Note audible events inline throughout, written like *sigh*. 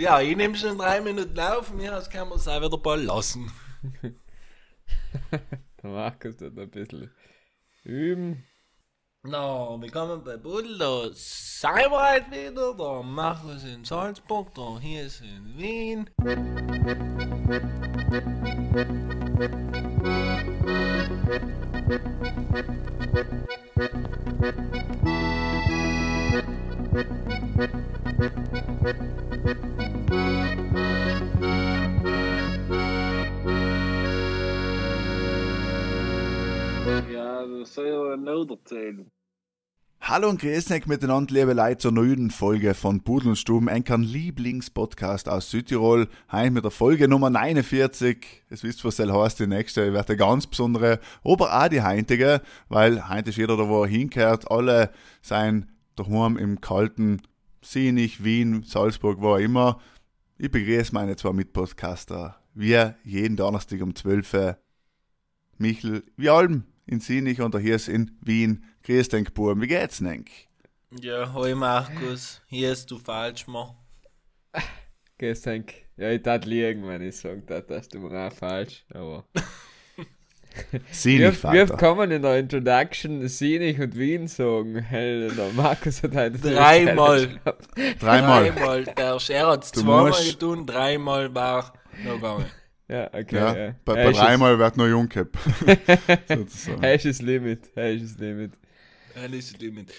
Ja, ich nehme schon drei Minuten auf, mir aus kann man es auch wieder bald lassen. *laughs* Der Markus tut ein bisschen üben. Na, no, willkommen bei Budel, da sind wir wieder, der Markus in Salzburg, der hier ist in Wien. Ja, soll ja noch erzählen. Hallo und grüß euch miteinander, liebe Leute, zur neuen Folge von Pudel und Stuben, ein Lieblingspodcast aus Südtirol. Heute mit der Folge Nummer 49. Es wisst, was soll heißt, die nächste wird eine ganz besondere, aber auch die heutige, weil heute ist jeder da, wo er hinkehrt. Alle sein daheim im kalten Sinich, Wien, Salzburg, wo auch immer. Ich begrüße meine zwei Mitpodcaster. Wir jeden Donnerstag um 12 Uhr. Michel, wie allem in Sinich und der hier ist in Wien. Grüß dich, Buben, wie geht's denn? Ja, hoi Markus, hier ist du falsch mal. Grüß dich. Ja, ich tat liegen, wenn ich sage, das hast du mir auch falsch, aber... *laughs* Sinich, wir, wir kann man in der Introduction Sinich und Wien sagen? Hey, der Markus hat heute Dreimal. Dreimal. Dreimal. Der Scher hat es Du zweimal getan, dreimal war noch gegangen. Ja, okay. Ja, ja. bei, bei dreimal wird noch Jungcap. *laughs* Das Limit. Das Limit. Das Limit.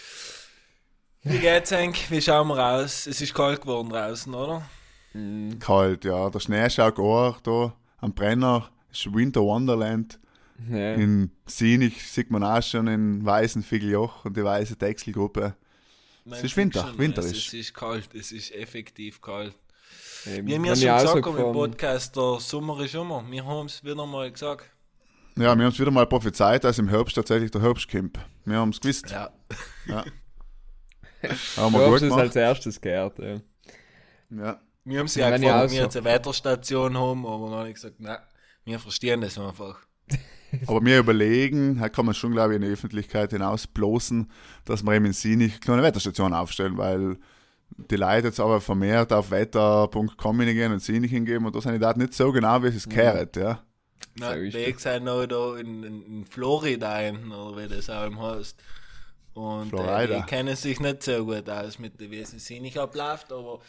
Wie geht's eigentlich? Wie schauen wir raus? Es ist kalt geworden draußen, oder? Mhm. Kalt, ja. Der Schnee schaut auch da am Brenner. Ist Winter Wonderland. Ja. In Sinich sieht man auch schon in weißen Figeljoch und die weiße Texelgruppe. Man ist Winter, schon, winterisch. Es ist kalt, es ist effektiv kalt. Eben. Wir haben ja schon ich gesagt im Podcast, der Sommer ist immer. Wir haben es wieder mal gesagt. Ja, wir haben es wieder mal prophezeit, dass im Herbst tatsächlich der Herbst kommt. Wir haben es gewusst. Ja. *laughs* Haben Du wir es gemacht. als erstes gehört, ja. Ja. Wir haben sie Ja, ja gefragt, auch wir so. jetzt eine Wetterstation haben, aber dann habe ich gesagt, nein, wir verstehen das einfach. *laughs* Aber wir überlegen, da kann man schon, glaube ich, in die Öffentlichkeit hinaus bloßen, dass wir eben in Sinich eine kleine Wetterstation aufstellen, weil die Leute jetzt aber vermehrt auf wetter.com hingehen und Sinich hingeben und da sind die Daten nicht so genau, wie es gehört, ja. Nein, ist die sind noch da in, in, in Florida hinten, oder wie das auch immer heißt. Und äh, Florida. die kennen sich nicht so gut aus mit dem, wie es in Sinich abläuft, aber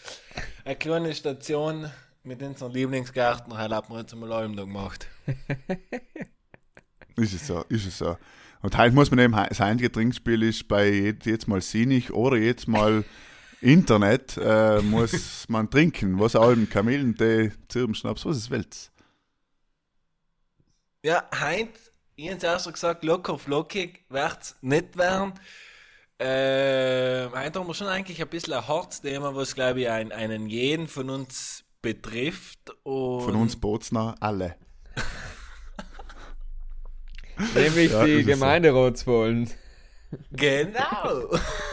eine kleine Station mit unseren Lieblingsgärtner hat man jetzt einmal allem da gemacht. *laughs* Ist es so, ist es so. Und heute muss man eben, das einzige Trinkspiel ist bei jed- jetzt mal Sinich oder jetzt mal *laughs* Internet, äh, muss *laughs* man trinken. Was allem Kamillentee, Zirbenschnaps, was es willst. Ja, heint, ich habe erst gesagt, locker flockig wird's nicht werden. Äh, heute haben wir schon eigentlich ein bisschen ein Harzthema, was glaube ich ein, einen jeden von uns betrifft. Und Von uns Bozner alle. Nämlich Ja, die ist es so. Gemeinderatswahlen. Genau. *laughs*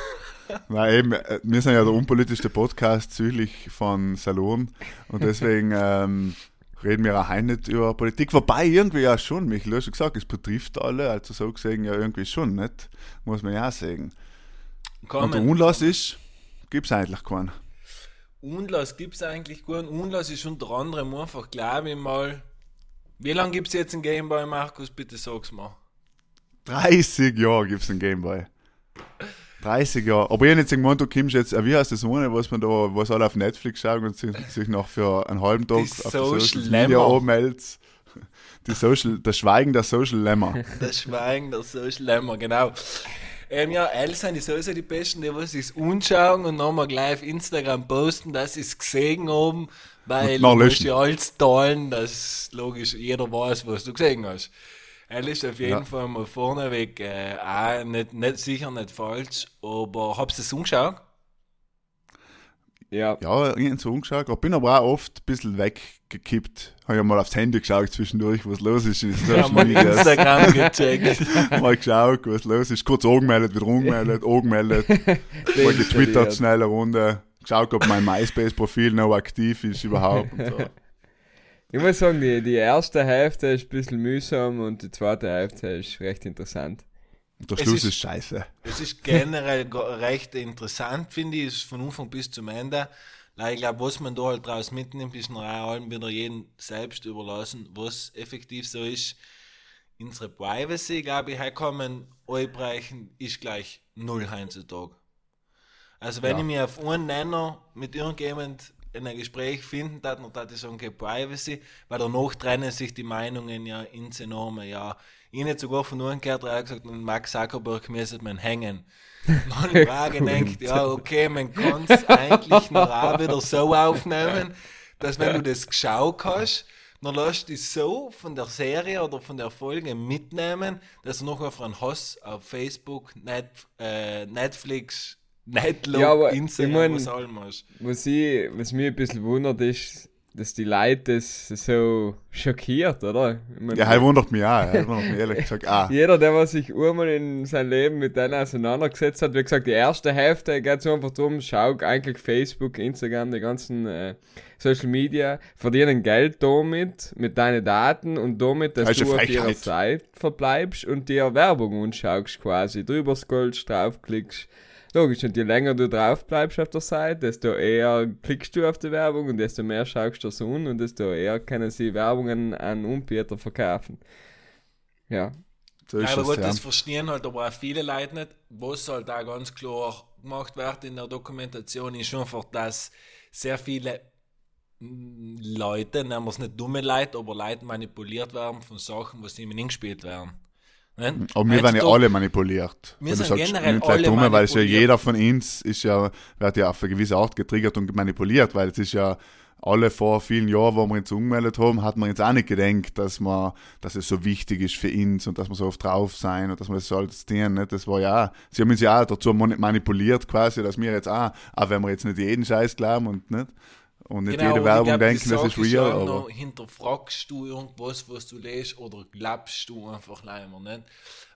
Na eben, äh, wir sind ja der unpolitischste Podcast südlich von Salon und deswegen ähm, reden wir auch heute nicht über Politik. Wobei irgendwie ja schon, Michael, du hast schon gesagt, es betrifft alle, also so gesehen ja irgendwie schon, nicht? Muss man ja auch sagen. Und der Kommen. Unlass ist, gibt es eigentlich keinen. Unlass gibt es eigentlich gut. Unlass ist unter anderem einfach, glaube ich mal. Wie lange gibt es jetzt ein Gameboy, Markus? Bitte sag's mal. 30 Jahre gibt es einen Gameboy. 30 Jahre. Aber ich hab nicht gemeint, du kommst jetzt, äh, wie heißt das ohne, was man da, was alle auf Netflix schauen und sich, sich noch für einen halben Tag Die auf Social Media Lemmer. anmeldet. Die Social, das Schweigen der Social Lemmer. *laughs* Das Schweigen der Social Lemmer, genau. Ähm, ja, alle sind die sowieso die Besten, die was sich's anschauen und nochmal gleich auf Instagram posten, dass sie es gesehen haben, weil du musst ja alles teilen, dass logisch jeder weiß, was du gesehen hast. Er ist auf jeden Ja. Fall mal vorneweg äh, auch nicht, nicht, sicher nicht falsch, aber hab's das angeschaut? Ja. Ja, ich hab so angeschaut. Ich bin aber auch oft ein bisschen weggekippt. Habe ja mal aufs Handy geschaut zwischendurch, was los ist. in Ja, mal. Instagram gecheckt. *laughs* mal geschaut, was los ist. Kurz angemeldet, wieder angemeldet, angemeldet. *laughs* Mal getwittert, schnell eine Runde. Geschaut, ob mein MySpace-Profil noch aktiv ist überhaupt. Und so. *laughs* Ich muss sagen, die, die erste Hälfte ist ein bisschen mühsam und die zweite Hälfte ist recht interessant. Und der Schluss ist- ist scheiße. Es ist generell recht interessant, finde ich, ist von Anfang bis zum Ende. Weil ich glaube, was man da halt draus mitnimmt, ist noch allem wieder jedem selbst überlassen, was effektiv so ist. Unsere Privacy, glaube ich, man einbrechen, ist gleich null heutzutage. Also wenn Ja. ich mir auf einen Nenner mit irgendjemand in ein Gespräch finden dann darf ich sagen, okay, Privacy, weil danach trennen sich die Meinungen ja ins Enorme, ja. Ich nicht sogar von einem gehört, der hat gesagt, Max Zuckerberg müsste man hängen. *laughs* Und habe ich gedacht, ja, okay, man kann es eigentlich noch auch wieder so aufnehmen, dass wenn du das geschaut hast, dann lässt du dich so von der Serie oder von der Folge mitnehmen, dass du noch auf einen Hass auf Facebook, Net, äh, Netflix, Netlog, Ja, aber ich Instagram, mein- was allem hast. Was, ich, was mich ein bisschen wundert, ist, dass die Leute das so schockiert, oder? Ich mein, Ja, halt wundert mich auch. Halt wundert mich ehrlich *laughs* gesagt auch. Jeder, der was sich einmal in seinem Leben mit denen auseinandergesetzt hat, wie gesagt, die erste Hälfte geht es einfach darum, schau eigentlich Facebook, Instagram, die ganzen äh, Social Media, verdienen Geld damit, mit deinen Daten und damit, dass Das ist du auf ihrer. Seite verbleibst und dir Werbung anschaust quasi, drüber scrollst, draufklickst. Logisch, und je länger du drauf bleibst auf der Seite, desto eher klickst du auf die Werbung und desto mehr schaust du das an und desto eher können sie Werbungen an Anbieter verkaufen. Ja, So Ja, ist aber es, gut, ja. das verstehen halt aber auch viele Leute nicht. Was halt da ganz klar gemacht wird in der Dokumentation, ist einfach, dass sehr viele mm, Leute, nennen wir es nicht dumme Leute, aber Leute manipuliert werden von Sachen, was ihnen gespielt werden. Nicht? Aber wir werden ja alle manipuliert. Wir sind sagst, generell alle dumme, weil es ja jeder von uns ist ja, wird ja auf eine gewisse Art getriggert und manipuliert, weil es ist ja alle vor vielen Jahren, wo wir uns umgemeldet haben, hat man jetzt auch nicht gedacht, dass man, dass es so wichtig ist für uns und dass wir so oft drauf sein und dass wir das so alles tun. Nicht? Das war ja, auch- sie haben uns ja auch dazu mani- manipuliert quasi, dass wir jetzt auch, auch wenn wir jetzt nicht jeden Scheiß glauben und nicht, und nicht Genau, jede Werbung glaub, denken, das ist real, ja aber noch, hinterfragst du irgendwas, was du liest, oder glaubst du einfach leider nicht?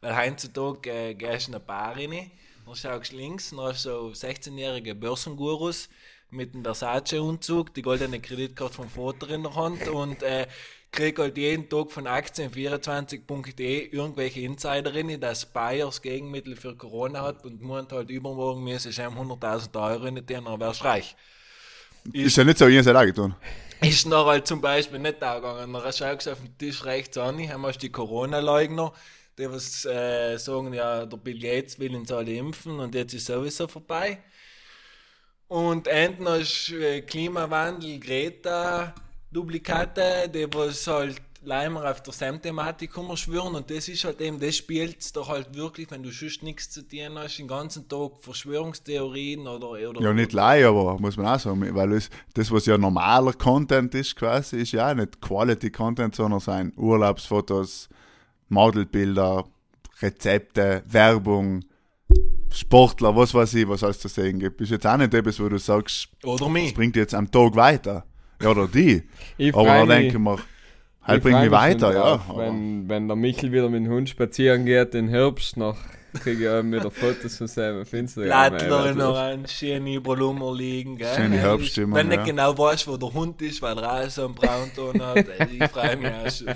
Weil heutzutage äh, gehst du in eine Bar rein, dann schaust du links, dann hast du so 16-jährige Börsengurus mit einem Versace-Umzug, die goldene Kreditkarte vom Vater in der Hand und äh, krieg halt jeden Tag von Aktien24.de irgendwelche Insiderinnen, dass Bayer das Gegenmittel für Corona hat und meint halt übermorgen ihm 100.000 Euro in den dann wärst reich. Ist ja nicht so, ihr seid auch getan. ist noch halt zum Beispiel nicht angegangen. Dann schaust du auf den Tisch rechts an, haben wir die Corona-Leugner, die was äh, sagen, ja, der Bill Gates will uns alle impfen und jetzt ist sowieso vorbei. Und enden äh, Klimawandel, Greta, Duplikate, die was halt leider auf der Sam-Thematik schwören und das ist halt eben, das spielt doch halt wirklich, wenn du sonst nichts zu tun hast, den ganzen Tag Verschwörungstheorien oder, oder Ja, nicht lie, aber muss man auch sagen, weil es, das, was ja normaler Content ist, quasi, ist ja auch nicht Quality Content, sondern sein Urlaubsfotos, Modelbilder, Rezepte, Werbung, Sportler, was weiß ich, was alles zu sehen gibt. Ist jetzt auch nicht etwas, wo du sagst, oder das mich. bringt jetzt am Tag weiter. Ja, oder die. Ich aber mich- denke ich mir, halt freu mich weiter, ja. drauf, Wenn, wenn der Michel wieder mit dem Hund spazieren geht im Herbst, noch kriege ich auch wieder Fotos von seinem auf Instagram. Ey, noch ein schöne Brummer liegen, gell? Schöne Wenn Herbststimmung, Wenn du ja. nicht genau weißt, wo der Hund ist, weil er auch so einen Braunton hat, ey, ich freue mich auch schon.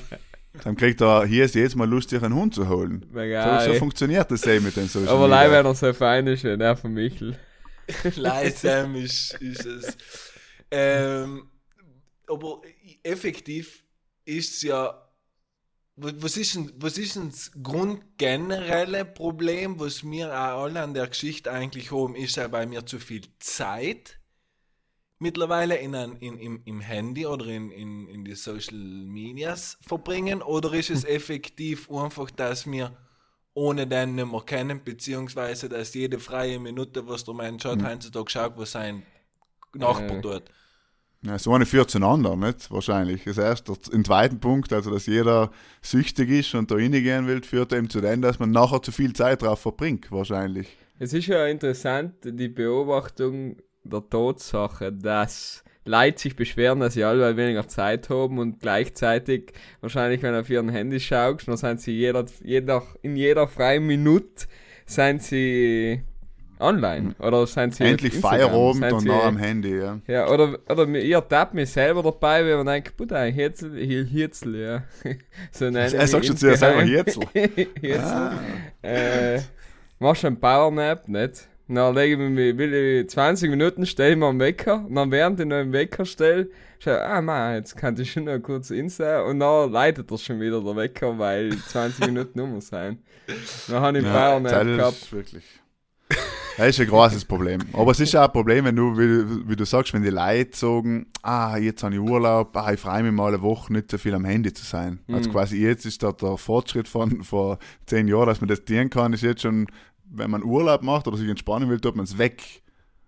dann kriegt er hier ist jedes Mal Lust, sich einen Hund zu holen. Mega, So, so funktioniert das eben mit den Social Aber leider, wenn er so fein ist, wie der von Michel. *laughs* Leisam ist, ist es. Ähm, aber effektiv ist ja. wa- Was ist, denn, was ist denn das grundgenerelle Problem, was wir auch alle an der Geschichte eigentlich haben, ist ja bei mir zu viel Zeit mittlerweile in ein, in, im, im Handy oder in, in, in die Social Medias verbringen oder ist es effektiv einfach, dass wir ohne den nicht mehr kennen, beziehungsweise dass jede freie Minute, was der Mensch hat, heutzutage schaut, was sein Nachbar Äh. tut. Ja, so eine führt zu einem anderen, nicht? Wahrscheinlich. Das erste, im zweiten Punkt, also dass jeder süchtig ist und da reingehen will, führt eben zu dem, dass man nachher zu viel Zeit drauf verbringt, wahrscheinlich. Es ist ja interessant, die Beobachtung der Tatsache, dass Leute sich beschweren, dass sie alle weniger Zeit haben und gleichzeitig wahrscheinlich, wenn du auf ihren Handy schaust, dann sind sie jeder, jeder, in jeder freien Minute sind sie online oder sind sie Endlich Feierabend und sie- noch am Handy, ja. Ja, oder, oder mir- ich ertappe mich selber dabei, wenn man denkt, Bruder, ein Hirzel, Hir- Hirzel, ja. *laughs* so nennen Er sagt schon zu dir selber Hirzel. *laughs* Hirzel. Äh, machst du einen Powernap, nicht? Dann lege ich mich, will ich 20 Minuten stelle ich mir am Wecker. Und dann während ich noch im Wecker stelle, schau, ah man, jetzt kann ich schon noch kurz Insta. Und dann leitet er schon wieder der Wecker, weil 20 *laughs* Minuten um sein. Dann habe ich Ja, Power Nap das gehabt. ist wirklich. Das ist ein großes Problem. Aber es ist auch ein Problem, wenn du, wie, wie du sagst, wenn die Leute sagen, ah, jetzt habe ich Urlaub, ah, ich freue mich mal eine Woche nicht so viel am Handy zu sein. Also Mhm. quasi jetzt ist da der Fortschritt von vor zehn Jahren, dass man das dienen kann, ist jetzt schon, wenn man Urlaub macht oder sich entspannen will, tut man es weg.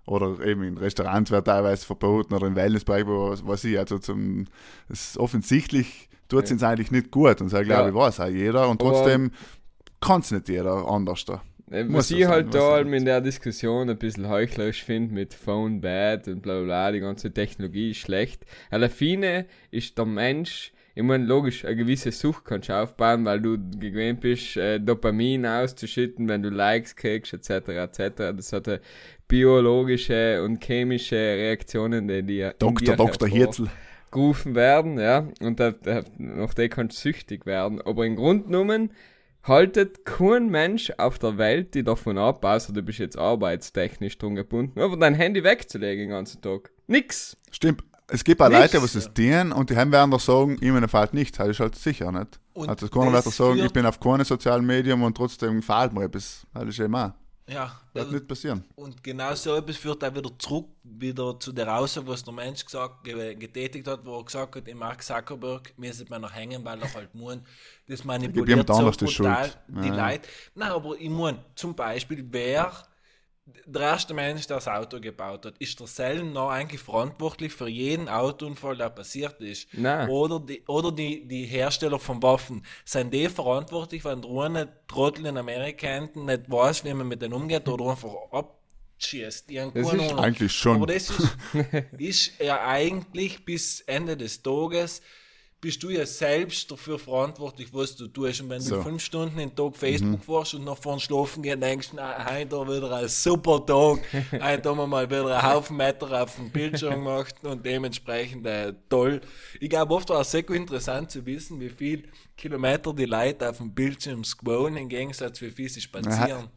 Oder eben in Restaurants wird teilweise verboten oder im Wellnessbereich, wo was ich. Also zum, es ist offensichtlich tut es uns eigentlich nicht gut. Und so glaube Ja. ich, weiß auch jeder. Und trotzdem kann es nicht jeder anders da. Äh, Muss Was so ich halt da halt in der Diskussion ein bisschen heuchlerisch finde mit Phone bad und bla bla bla, die ganze Technologie ist schlecht. Der Fine ist der Mensch, ich meine, logisch, eine gewisse Sucht kannst du aufbauen, weil du gewöhnt bist, äh, Dopamin auszuschütten, wenn du Likes kriegst, etc. etc. Das hat eine biologische und chemische Reaktionen, die dir Dr. Dr. Hirzel. gerufen werden, ja, und da, da, nach der kannst du süchtig werden. Aber im Grunde genommen haltet kein Mensch auf der Welt die davon ab, außer du bist jetzt arbeitstechnisch drum gebunden, aber dein Handy wegzulegen den ganzen Tag. Nix. Stimmt. Es gibt auch Nichts. Leute, die es dienen und die haben werden doch sagen, ihm fällt nicht. Das ist halt sicher nicht. Und also keiner wird doch das sagen, ich bin auf keinem sozialen Medium und trotzdem gefällt mir etwas. Das ist eben auch. Ja, Wird nicht passieren. und genau so etwas führt auch wieder zurück wieder zu der Aussage, was der Mensch gesagt, ge- getätigt hat, wo er gesagt hat, im Mark Zuckerberg müssen wir noch hängen, weil er halt muss. Das *laughs* manipuliert so anders die brutal Schuld. die Ja. Leute. Nein, aber ich meine, zum Beispiel, wer der erste Mensch, der das Auto gebaut hat, ist der Sellen noch eigentlich verantwortlich für jeden Autounfall, der passiert ist. Nein. Oder, die, oder die, die Hersteller von Waffen. Sind die verantwortlich, wenn der eine Trottel in Amerika hinten nicht weiß, wie man mit denen umgeht oder einfach abschießt? Die haben Das ist Ahnung. Eigentlich schon. Aber das ist, *laughs* ist ja eigentlich bis Ende des Tages bist du ja selbst dafür verantwortlich, was du tust. Und wenn So. du fünf Stunden den Tag Facebook warst und noch vorn schlafen gehen, denkst du, heute wieder ein super Tag. *laughs* Heute haben wir mal wieder einen Haufen Meter auf dem Bildschirm *laughs* gemacht und dementsprechend äh, toll. Ich glaube, oft war es sehr gut interessant zu wissen, wie viel Kilometer die Leute auf dem Bildschirm scrollen, im Gegensatz wie viel sie spazieren.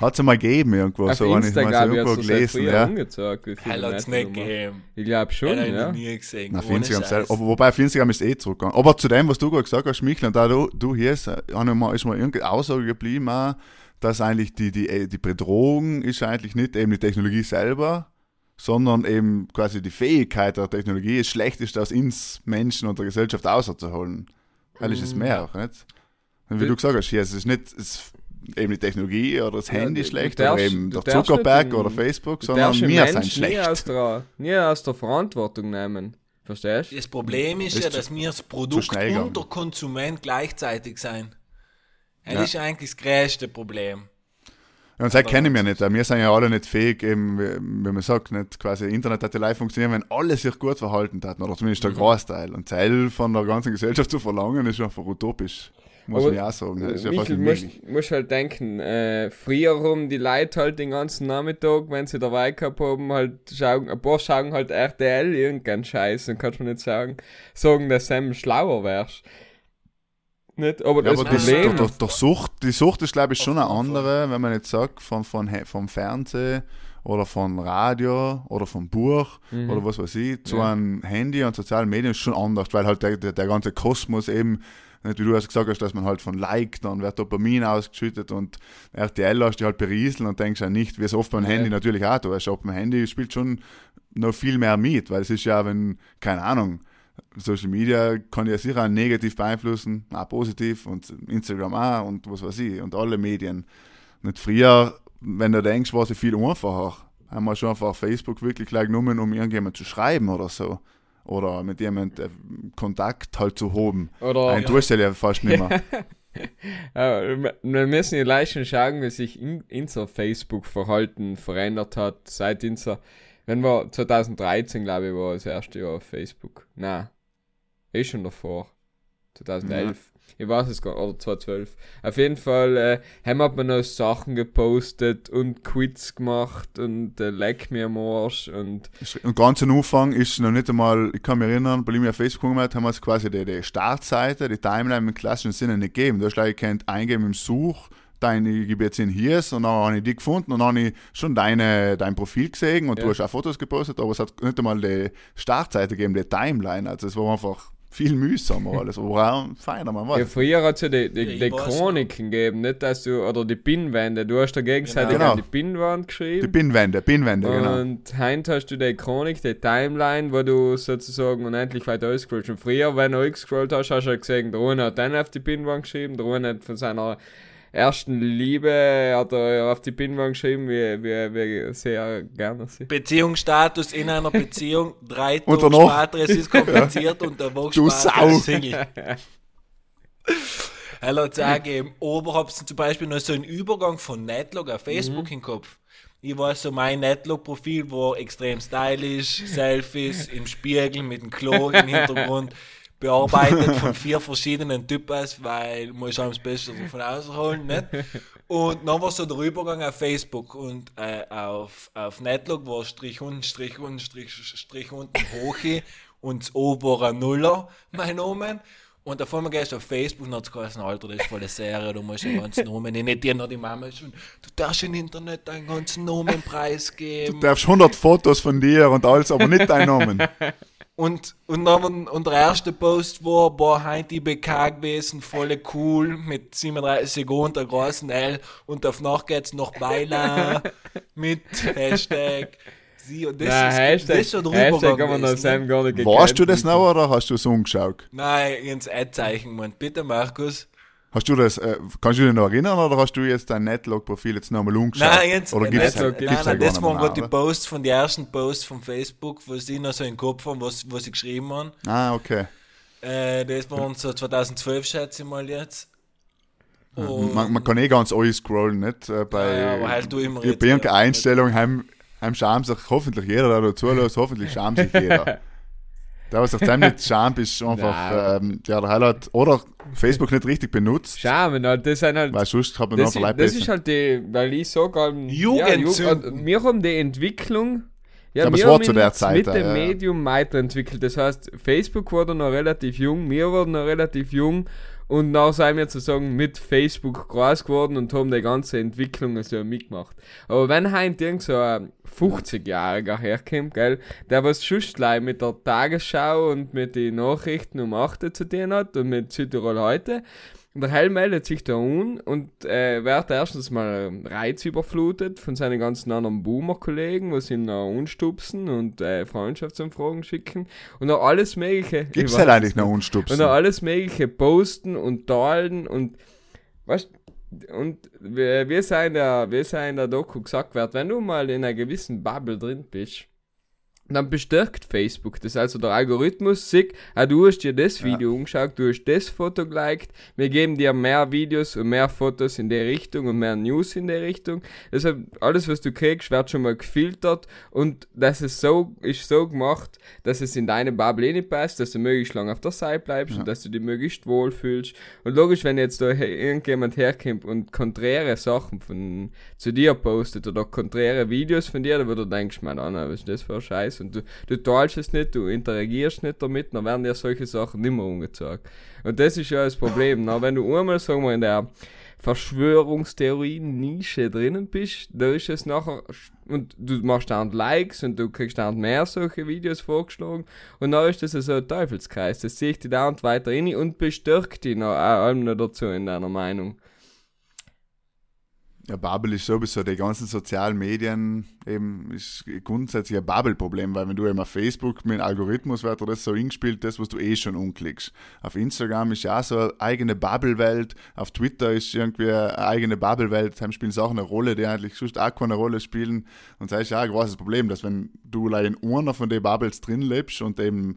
Hat es mal gegeben irgendwo. Auf so, wenn ich mal so ich, irgendwo gelesen. Ja. angezeigt, wie viele es nicht gegeben. Ich glaube schon, Hell habe ja. ich nie gesehen. Na, auf Instagram wobei auf Instagram ist es eh zurückgegangen. Aber zu dem, was du gerade gesagt hast, Michel, und da du, du hier ist, ich mal- ist mal irgendeine Aussage geblieben, auch, dass eigentlich die, die, äh, die Bedrohung ist eigentlich nicht eben die Technologie selber, sondern eben quasi die Fähigkeit der Technologie, das Schlechteste aus uns Menschen und der Gesellschaft außerzuholen. Weil ist es mehr, nicht? Und wie Du- du gesagt hast, hier, es ist nicht es, eben die Technologie oder das Ja, Handy du- schlecht du oder darfst- eben der darfst Zuckerberg oder Facebook, sondern darfst wir sind Mensch nie aus, schlecht. der, nie aus der Verantwortung nehmen. Verstehst du? Das Problem ist, Ist ja, dass wir das Produkt und der Konsument gleichzeitig sein. Das Ja. ist eigentlich das größte Problem. Ja, und das kennen wir nicht. Wir sind ja alle nicht fähig, eben, wie man sagt, nicht quasi Internet hat ja live funktionieren, wenn alle sich gut verhalten hatten, oder zumindest Mhm. der Großteil. Und Teil von der ganzen Gesellschaft zu verlangen, ist einfach utopisch. Muss Aber, man ja auch sagen. Das ist ja fast Michael, nicht musst, halt denken, äh, früher rum die Leute halt den ganzen Nachmittag, wenn sie dabei gehabt haben, halt schauen, ein paar schauen halt RTL irgendeinen Scheiß, dann kannst du mir nicht sagen, sagen, dass du schlauer wärst. Nicht? Aber Ja, das aber das, Problem, der, der Sucht, die Sucht ist, glaube ich, schon eine andere, wenn man jetzt sagt, von, von, vom Fernsehen oder von Radio oder vom Buch Mhm. oder was weiß ich, zu Ja. einem Handy und sozialen Medien ist schon anders, weil halt der, der, der ganze Kosmos eben, nicht wie du erst gesagt hast, dass man halt von Like, dann wird Dopamin ausgeschüttet und RTL lässt dich halt berieseln und denkst ja nicht, wie es oft beim Ja. Handy natürlich auch tust. Aber beim Handy spielt schon noch viel mehr mit, weil es ist ja, wenn, keine Ahnung, Social Media kann ja sicher auch negativ beeinflussen, auch positiv und Instagram auch und was weiß ich und alle Medien. Nicht früher, wenn du denkst, war es viel einfacher. Haben wir schon einfach Facebook wirklich gleich genommen, um irgendjemand zu schreiben oder so. Oder mit jemandem Kontakt halt zu haben. oder, Ein tust du ja fast nicht mehr. *laughs* Ja, wir- müssen ja leicht schon schauen, wie sich unser Facebook-Verhalten verändert hat, seit unser, wenn wir 2013, glaube ich, war das erste Jahr auf Facebook. Nein, eh schon davor. 2011. Ich weiß es gar nicht, oder 2012. Auf jeden Fall äh, haben wir noch Sachen gepostet und Quiz gemacht und äh, Leck mir am Arsch und Und ganz am Anfang ist noch nicht einmal, ich kann mich erinnern, bei mir auf Facebook gemacht, haben wir uns quasi die, die Startseite, die Timeline im klassischen Sinne nicht gegeben. Du hast gleich gekannt, eingeben im Such, dein, ich gebe jetzt in hier und dann habe ich die gefunden und dann habe ich schon deine, dein Profil gesehen und Ja. du hast auch Fotos gepostet, aber es hat nicht einmal die Startseite gegeben, die Timeline. Also es war einfach viel mühsamer *laughs* alles, aber auch feiner, man weiß. Ja, früher hat es ja die, die, Ja, die Chroniken gegeben, nicht dass du, oder die Pinnwände, du hast da gegenseitig Genau. an die Pinnwand Die geschrieben. Pinwände, Pinwände, genau. Und heute hast du die Chronik, die Timeline, wo du sozusagen unendlich weit auscrollst. Und früher, wenn du ausgescrollt hast, hast du halt gesehen, der eine hat dann auf die Pinnwand geschrieben, der eine hat von seiner ersten Liebe hat er auf die Pinnwand geschrieben, wie, wie, wie sehr gerne sie. Beziehungsstatus in einer Beziehung, drei *laughs* Und Tage später, es ist kompliziert *laughs* und der Woche Du später Sau. ist Single. Hallo, sage im Oberhaupt zum Beispiel noch so einen Übergang von Netlog auf Facebook im Kopf. Ich weiß so, mein Netlog-Profil war extrem stylisch, Selfies im Spiegel mit dem Klo im Hintergrund, *laughs* bearbeitet von vier verschiedenen Typen, weil man ist das Beste davon ausholen, nicht? Und dann war so der Übergang auf Facebook und äh, auf, auf Netlog war Strich unten, Strich unten, Strich, Strich unten, Hochi und das O war ein Nuller, mein Name. Und auf einmal gehst du auf Facebook und hat es geheißen, Alter, das ist voll eine Serie, du musst den ganzen Namen, nicht dir noch die Mama schon, du darfst im Internet deinen ganzen Namen preisgeben. Du darfst 100 Fotos von dir und alles, aber nicht deinen Namen. *laughs* Und, und dann, und der erste Post war, boah, heute IBK gewesen, voll cool, mit 37 Sekunden, der großen L, und auf Nacht geht's noch Beila, *laughs* mit Hashtag, sie, und das, Nein, ist, Hashtag, das ist schon Hashtag kann man noch gewesen, Sam ne? gar nicht Warst du das noch oder hast du es umgeschaut? Nein, ins Ad-Zeichen, Mann. Bitte, Markus. Hast du das, äh, kannst du dich noch erinnern oder hast du jetzt dein Netlog-Profil jetzt nochmal umgeschaut? Nein, jetzt, oder gibt's nein, Netlog nein, gibt's nein, ja das waren gerade die Posts von den ersten Posts von Facebook, wo sie noch so im Kopf haben, was, was sie geschrieben haben. Ah, okay. Äh, das waren so 2012, schätze ich mal jetzt. Und- Man, man kann eh ganz alles scrollen, nicht? Äh, bei, Ja, aber halt du immer bei jetzt, irgendeiner. Einstellung heim, schämt sich hoffentlich jeder, der dazu lässt, hoffentlich schämt sich jeder. *laughs* Der, was sich dem nicht *laughs* schämt, ist einfach, ähm, ja, der hat oder Facebook nicht richtig benutzt, Schauen, halt, das sind halt weil sonst hat man Das, einfach ist- das ist halt die, weil ich sage, ähm, Jugendsünden. ja, wir haben die Entwicklung, ja, Ja, wir haben zu der Zeit, mit ja, dem ja. Medium weiterentwickelt. Das heißt, Facebook wurde noch relativ jung, wir wurden noch relativ jung und dann sind wir sozusagen mit Facebook groß geworden und haben die ganze Entwicklung so mitgemacht. Aber wenn heute irgend so ein 50-Jähriger herkommt, gell, der was gleich mit der Tagesschau und mit den Nachrichten um 8 Uhr zu tun hat und mit Südtirol heute, und der Hell meldet sich da un und äh, wird erstens mal reizüberflutet von seinen ganzen anderen Boomer-Kollegen, was ihn noch unstupsen und äh, Freundschaftsanfragen schicken und noch alles Mögliche. Gibt's halt eigentlich noch. Unstupsen? Und noch alles Mögliche posten und teilen und weißt und in der, wie es auch in der Doku gesagt wird, wenn du mal in einer gewissen Bubble drin bist, dann bestärkt Facebook das. Also der Algorithmus sieht, ah, du hast dir das Video angeschaut, du hast das Foto geliked, wir geben dir mehr Videos und mehr Fotos in die Richtung und mehr News in die Richtung. Deshalb, alles was du kriegst, wird schon mal gefiltert und das ist so, ist so gemacht, dass es in deine Bubble reinpasst, dass du möglichst lange auf der Seite bleibst und dass du dich möglichst wohl fühlst. Und logisch, wenn jetzt da irgendjemand herkommt und konträre Sachen von, zu dir postet oder konträre Videos von dir, dann würde du denkst, man, Anna, was ist das für ein Scheiß? Und du, du teilst es nicht, du interagierst nicht damit, dann werden dir solche Sachen nicht mehr umgezogen. Und das ist ja das Problem. Na, wenn du einmal, sagen wir, in der Verschwörungstheorien-Nische drinnen bist, da ist es nachher, und du machst dann Likes und du kriegst dann mehr solche Videos vorgeschlagen und dann ist das so ein Teufelskreis. Das zieht dich da und weiter rein und bestärkt dich noch, auch allem noch dazu in deiner Meinung. Ja, Bubble ist sowieso, die ganzen sozialen Medien eben ist grundsätzlich ein Bubble-Problem, weil wenn du eben auf Facebook mit dem Algorithmus wird das so eingespielt, das, was du eh schon unklickst. Auf Instagram ist ja auch so eine eigene Bubble-Welt, auf Twitter ist irgendwie eine eigene Bubble-Welt, da spielen Sachen eine Rolle, die eigentlich sonst auch keine Rolle spielen. Und das ist ja auch ein großes Problem, dass wenn du leider in einer von den Bubbles drin lebst und eben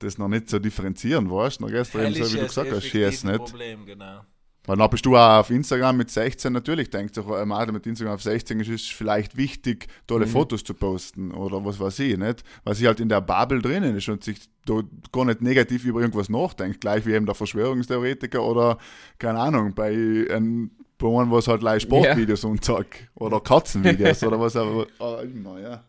das noch nicht so differenzieren dann gehst du eben so, wie du gesagt hast, hier ist nicht. Problem, genau. Weil dann bist du auch auf Instagram mit 16 natürlich, denkst du, ein mit Instagram auf 16 ist es vielleicht wichtig, tolle Fotos zu posten oder was weiß ich, nicht? Weil sie halt in der Bubble drinnen ist und sich da gar nicht negativ über irgendwas nachdenkt, gleich wie eben der Verschwörungstheoretiker oder, keine Ahnung, bei einem Bauern, was halt gleich Sportvideos und zack, oder Katzenvideos *laughs* oder was auch auch immer, ja.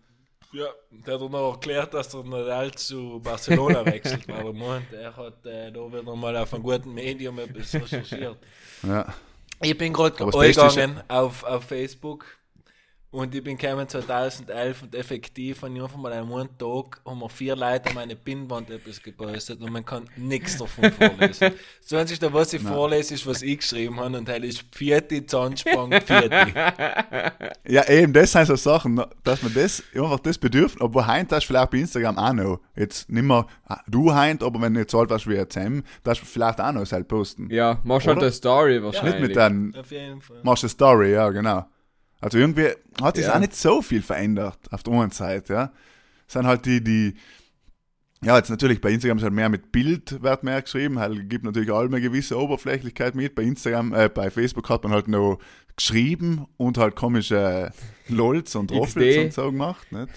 Ja, der hat er noch erklärt, dass der Nadal zu Barcelona wechselt, weil er meint, er hat äh, da wieder mal auf einem guten Medium etwas recherchiert. ja. Ich bin gerade eingegangen auf, auf Facebook und ich bin gekommen 2011 und effektiv an einfach mal einen Tag haben wir vier Leute an meine Pinnwand etwas gepostet und man kann nichts davon *laughs* vorlesen. Das Einzige, was ich vorlese, ist, was ich geschrieben habe und das ist Pfiati, Zahnspann, Pfiati. *laughs* Ja, eben, das sind so Sachen, dass man das einfach das bedürft, aber heint das vielleicht bei Instagram auch noch. Jetzt nicht mehr du heint, aber wenn du jetzt alt warst wie ein Zem, das vielleicht auch noch selbst posten. Ja, machst halt eine Story Nicht wahrscheinlich. mit deinem, Auf jeden Fall. machst eine Story, ja, genau. Also irgendwie hat sich Ja. auch nicht so viel verändert auf der einen Seite, ja. Es sind halt die, die, ja, jetzt natürlich bei Instagram ist halt mehr mit Bild wird mehr geschrieben, halt gibt natürlich alle eine gewisse Oberflächlichkeit mit. Bei Instagram, äh, bei Facebook hat man halt noch geschrieben und halt komische LOLs und *laughs* Roffels und so gemacht, nicht?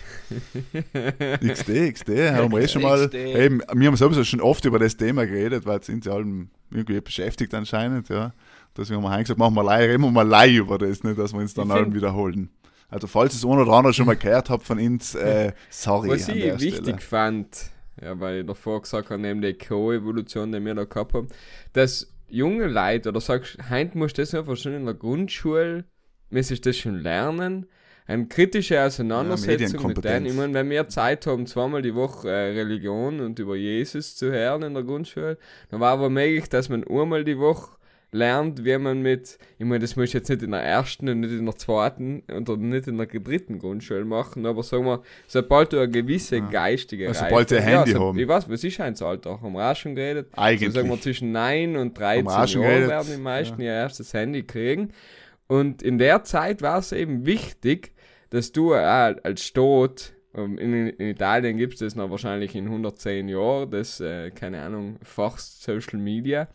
*laughs* XD, XD, haben wir eh schon mal, eben, wir haben sowieso schon oft über das Thema geredet, weil sind sie alle irgendwie beschäftigt anscheinend, ja. Deswegen haben wir gesagt, machen wir live, reden wir mal live über das, nicht, dass wir uns dann allen wiederholen. Also falls es einer oder andere schon mal gehört habt von uns, äh, sorry Was an ich der wichtig Stelle. fand, ja, weil ich davor gesagt habe, neben der Co-Evolution, die wir da gehabt haben, dass junge Leute, oder sagst, heint musst du das einfach schon in der Grundschule, müsstest das schon lernen, eine kritische Auseinandersetzung mit Medienkompetenz. denen. Ich meine, wenn wir Zeit haben, zweimal die Woche äh, Religion und über Jesus zu hören in der Grundschule, dann war aber möglich, dass man einmal die Woche lernt, wie man mit, ich meine, das muss ich jetzt nicht in der ersten und nicht in der zweiten oder nicht in der dritten Grundschule machen, aber sagen wir, sobald du eine gewisse geistige Also sobald sie ein Handy haben. Ich weiß, was ist ein Alter? Haben wir auch schon geredet? Eigentlich. So sagen wir zwischen 9 und Haben wir 13 auch schon Jahren geredet, werden die meisten ihr erstes Handy kriegen. Und in der Zeit war es eben wichtig, dass du als Staat, ähm, in, in Italien gibt es das noch wahrscheinlich in 110 Jahren, das, äh, keine Ahnung, Fachs Social Media.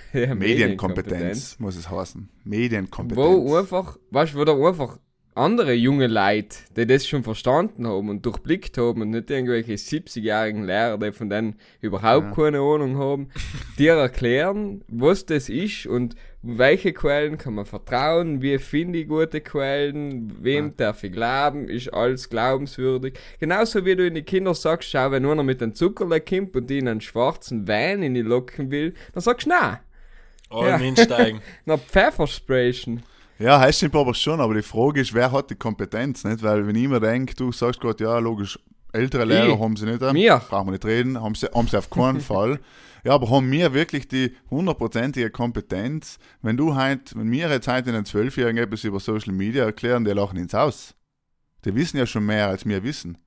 *laughs* Ja, Medienkompetenz muss es heißen. Medienkompetenz. Wo einfach, weißt du, wo da einfach andere junge Leute, die das schon verstanden haben und durchblickt haben und nicht irgendwelche 70-jährigen Lehrer, die von denen überhaupt keine Ahnung haben, *laughs* dir erklären, was das ist und welche Quellen kann man vertrauen, wie finde ich gute Quellen, wem darf ich glauben, ist alles glaubenswürdig. Genauso wie du in die Kinder sagst, schau, wenn einer mit einem Zuckerle kommt und die in einen schwarzen Wein in die locken will, dann sagst du, nein, Alle Ja. einsteigen. *laughs* na Pfeffersprayen. Ja, heißt stimmt aber schon, aber die Frage ist, wer hat die Kompetenz, nicht? Weil wenn ich mir denke, du sagst gerade, ja, logisch, ältere Lehrer Ich. haben sie nicht, Mir. brauchen wir nicht reden, haben sie, haben sie auf keinen *laughs* Fall. Ja, aber haben wir wirklich die hundertprozentige Kompetenz, wenn du halt, wenn wir jetzt heute einen Zwölfjährigen etwas über Social Media erklären, die lachen ins Haus. Die wissen ja schon mehr, als wir wissen.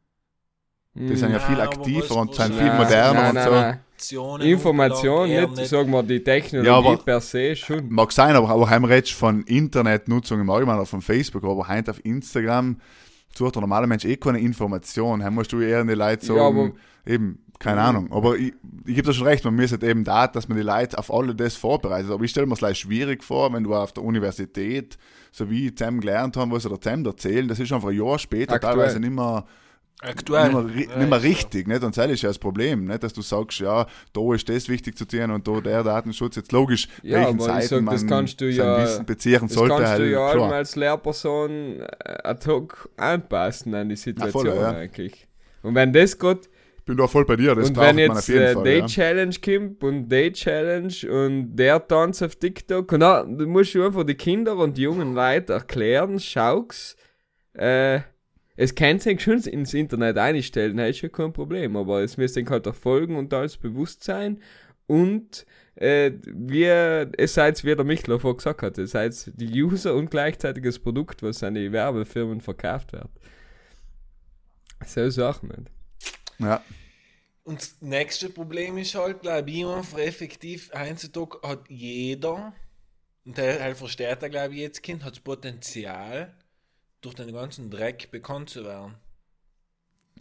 Die sind ja Ja, viel aktiver und sind viel moderner nein, und nein, so. nein. Informationen Information, nicht, eher sagen wir, die Technologie Ja, aber- per se schon. Mag sein, aber auch haben wir jetzt von Internetnutzung im Allgemeinen, oder von Facebook, aber heute auf Instagram sucht der normale Mensch eh keine Information. Heim musst du eher die Leute Ja, sagen, aber- eben, keine Ahnung. Aber ich, ich gebe da schon recht, man muss halt eben da, dass man die Leute auf alle das vorbereitet. Aber ich stelle mir es leicht schwierig vor, wenn du auf der Universität, so wie zusammen gelernt haben, was sie der zusammen erzählen, das ist einfach ein Jahr später Aktuell. teilweise nicht mehr, Aktuell. nicht mehr, Ja, nicht mehr richtig. Nicht? Und das ist ja das Problem, nicht? dass du sagst, ja, da ist das wichtig zu tun und da der Datenschutz. Jetzt logisch, Ja, welchen aber ich sag, man das kannst du sein ja- Wissen beziehen Das sollte. kannst halt, du ja klar. als Lehrperson äh, ad hoc anpassen an die Situation voll, ja. eigentlich. Und wenn das geht, Ich bin da voll bei dir, das und wenn jetzt äh, Fall. Day Ja. Challenge kommt und Day Challenge und der Tanz auf TikTok, und dann, musst du einfach die Kinder und die jungen Leute erklären, schau's, äh, es kann sich schon ins Internet einstellen, das ist schon kein Problem, aber es müsste halt erfolgen und alles Bewusstsein und äh, wir, es seid, wie der Michler vorher gesagt hat, es seid die User und gleichzeitig das Produkt, was an die Werbefirmen verkauft wird. So Sachen nicht. Ja. Und das nächste Problem ist halt, glaube ich, einfach effektiv, heutzutage hat jeder, und der halt versteht er, glaube ich, jetzt Kind, hat das Potenzial, durch den ganzen Dreck bekannt zu werden.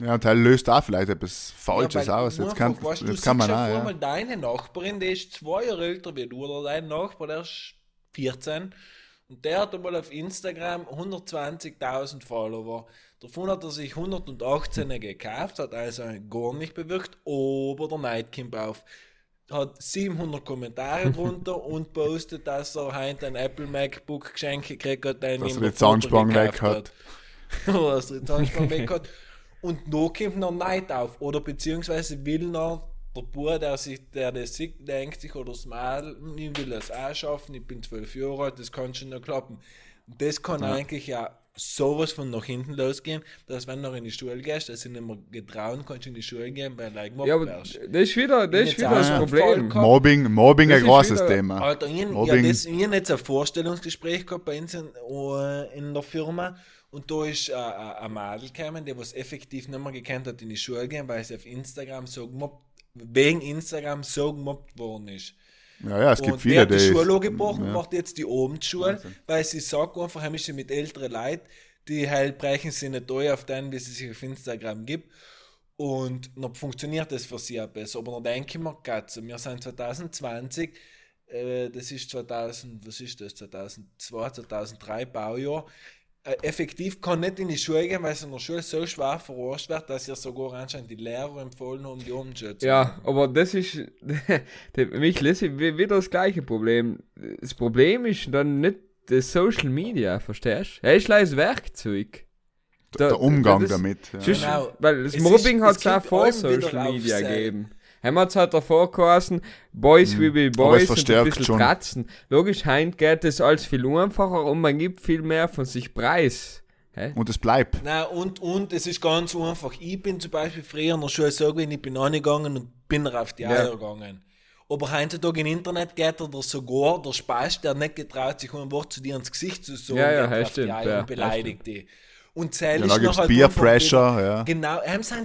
ja, und Teil löst da vielleicht etwas Falsches Ja, aus. Jetzt kann, weißt jetzt du kann man auch, ja deine Nachbarin, die ist zwei Jahre älter wie du, oder dein Nachbar, der ist 14. Und der hat einmal auf Instagram 120.000 Follower. Davon hat er sich 118 gekauft, hat also gar nicht bewirkt, aber der Neid kommt auf. Hat 700 Kommentare *laughs* drunter und postet, dass er heute ein Apple MacBook Geschenk gekriegt hat, den Dass er der die Zahnspange weg gekauft *laughs* Oder dass er die Zahnspange weg hat. *laughs* Und da kommt noch Neid auf. Oder beziehungsweise will noch der Bub, der, sich, der das sieht, denkt sich, oder das Mädel, hm, ich will das auch schaffen, ich bin zwölf Jahre alt, das kann schon noch klappen. Das kann eigentlich ja sowas von nach hinten losgehen, dass wenn du noch in die Schule gehst, dass du nicht mehr getrauen kannst in die Schule gehen, weil du like, Ja, aber das ist wieder, das ist Jetzt wieder das Problem. Mobbing, Mobbing Das ein großes wieder- Thema. Alter, ich, ja, Mobbing. das, ich habe jetzt ein Vorstellungsgespräch gehabt bei uns in, äh, in der Firma und da ist äh, äh, ein Mädel gekommen, die was effektiv nicht mehr gekannt hat in die Schule gehen, weil sie auf Instagram so gemobbt, wegen Instagram so gemobbt worden ist. Ja, ja, es gibt und viele, die hat die die- Schule angebrochen, ja. macht jetzt die Abendschule, weil sie sagt einfach, heim ist sie mit älteren Leuten, die halt brechen sie nicht durch auf den, wie sie sich auf Instagram gibt. Und dann funktioniert das für sie auch besser. Aber dann denke ich mir, Katze, wir sind 2020, äh, das ist 2000, was ist das, 2002, 2003 Baujahr. Äh, effektiv kann nicht in die Schule gehen, weil es in der Schule so schwer verarscht wird, dass ihr sogar anscheinend die Lehrer empfohlen haben, die zu Ja, aber das ist, *laughs* mich lässt wieder das gleiche Problem. Das Problem ist dann nicht das Social Media, verstehst du? Er ist leider Werkzeug. Da- Der Umgang das- damit. Ja. Genau. Weil das Es Mobbing hat es auch vor Social Media sein- gegeben. Haben wir es halt davor geheißen, Boys will be Mhm. Aber es Boys und ein bisschen schon. tratzen. Logisch, heint geht es alles viel einfacher und man gibt viel mehr von sich preis. Hä? Und es bleibt. Nein, und, und es ist ganz einfach. Ich bin zum Beispiel früher in der Schule so gewesen, ich bin angegangen und bin auf die Ja. Eier gegangen. Aber heutzutage im Internet geht er sogar der Spaß, der nicht getraut, sich ein Wort zu dir ins Gesicht zu sagen, Ja, ja, ja, auf die stimmt, Eier ja, und beleidigt die. Und zähl Ja, ist noch halt einfach Pressure, ja. Genau,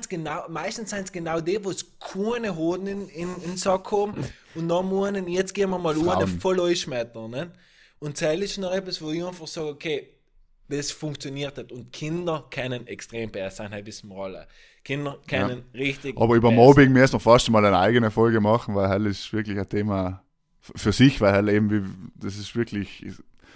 genau, meistens sind es genau die, wo es keine Hoden in, in, in den Sack haben und dann meinen, jetzt gehen wir mal Frauen. voll einschmettern. Ne? Und zähl ist noch etwas, wo ich einfach sage, okay, das funktioniert nicht. Und Kinder können extrem besser sein, halt wir alle. Kinder können richtig. Aber über. Mobbing müssen wir fast mal eine eigene Folge machen, weil hell ist wirklich ein Thema für sich, weil hell eben, wie, das ist wirklich,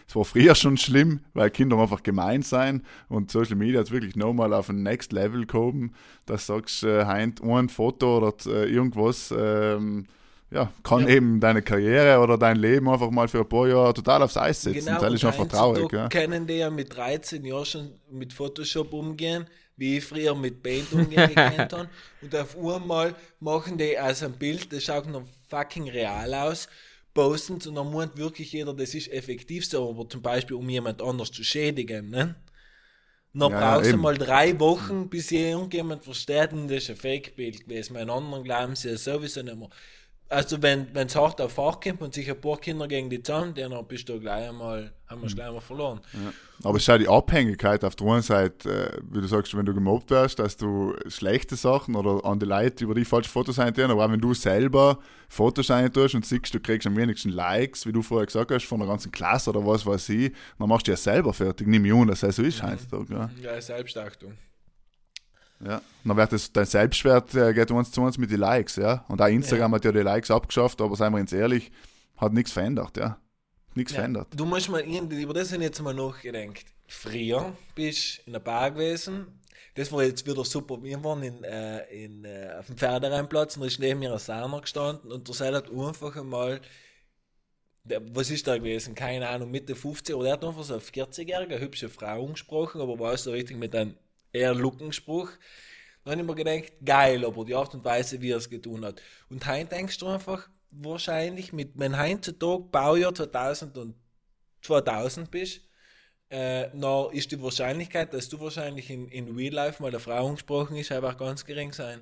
es war früher schon schlimm, weil Kinder einfach gemein sein und Social Media hat wirklich nochmal auf ein Next Level gehoben, dass du sagst, äh, ein Foto oder äh, irgendwas, ähm, ja, kann Ja. eben deine Karriere oder dein Leben einfach mal für ein paar Jahre total aufs Eis setzen. Genau, das ist einfach traurig. heutzutage Ja. können die ja mit 13 Jahren schon mit Photoshop umgehen, wie ich früher mit Paint umgehen gekannt habe. *laughs* Und auf einmal machen die aus einem Bild, das schaut noch fucking real aus, posten und dann meint wirklich jeder, das ist effektiv so, aber zum Beispiel um jemand anders zu schädigen. Ne? Dann Ja, ja, brauchst du mal drei Wochen, bis irgendjemand versteht, und das ist ein Fake-Bild gewesen. Bei anderen glauben sie ja sowieso nicht mehr. Also wenn es hart auf hart kommt und sich ein paar Kinder gegen die zusammen, dann bist du gleich einmal, haben wir gleich einmal verloren. Aber es ist ja die Abhängigkeit auf der einen Seite, äh, wie du sagst, wenn du gemobbt wirst, dass du schlechte Sachen oder an die Leute über die falsche Fotos eintun, aber auch wenn du selber Fotos eintust und siehst, du kriegst am wenigsten Likes, wie du vorher gesagt hast, von der ganzen Klasse oder was weiß ich, dann machst du ja selber fertig. Nimm an, dass es so ist heutzutage. Ja. Ja, Selbstachtung. Ja. Dann wird das, dein Selbstwert äh, geht eins zu eins mit den Likes, ja. Und auch Instagram hat ja die Likes abgeschafft, aber seien wir uns ehrlich, hat nichts verändert, ja. Nichts Ja, verändert. du musst mal irgendwie, über das habe ich jetzt mal nachgedacht. Früher bist du in der Bar gewesen, das war jetzt wieder super. Wir waren in, äh, in, äh, auf dem Pferderennplatz und da ist neben mir ein Sauna gestanden und der Seil hat einfach einmal, der, was ist da gewesen? Keine Ahnung, Mitte 50 oder der hat einfach so eine 40-jährige, hübsche Frau angesprochen, aber war so richtig mit einem eher Luckenspruch. Dann habe ich mir gedacht, geil, aber die Art und Weise, wie er es getan hat. Und heute denkst du einfach, wahrscheinlich, mit, wenn heutzutage Baujahr 2000 und 2000 bist, äh, ist die Wahrscheinlichkeit, dass du wahrscheinlich in, in Real Life mal eine Frau angesprochen ist, einfach ganz gering sein.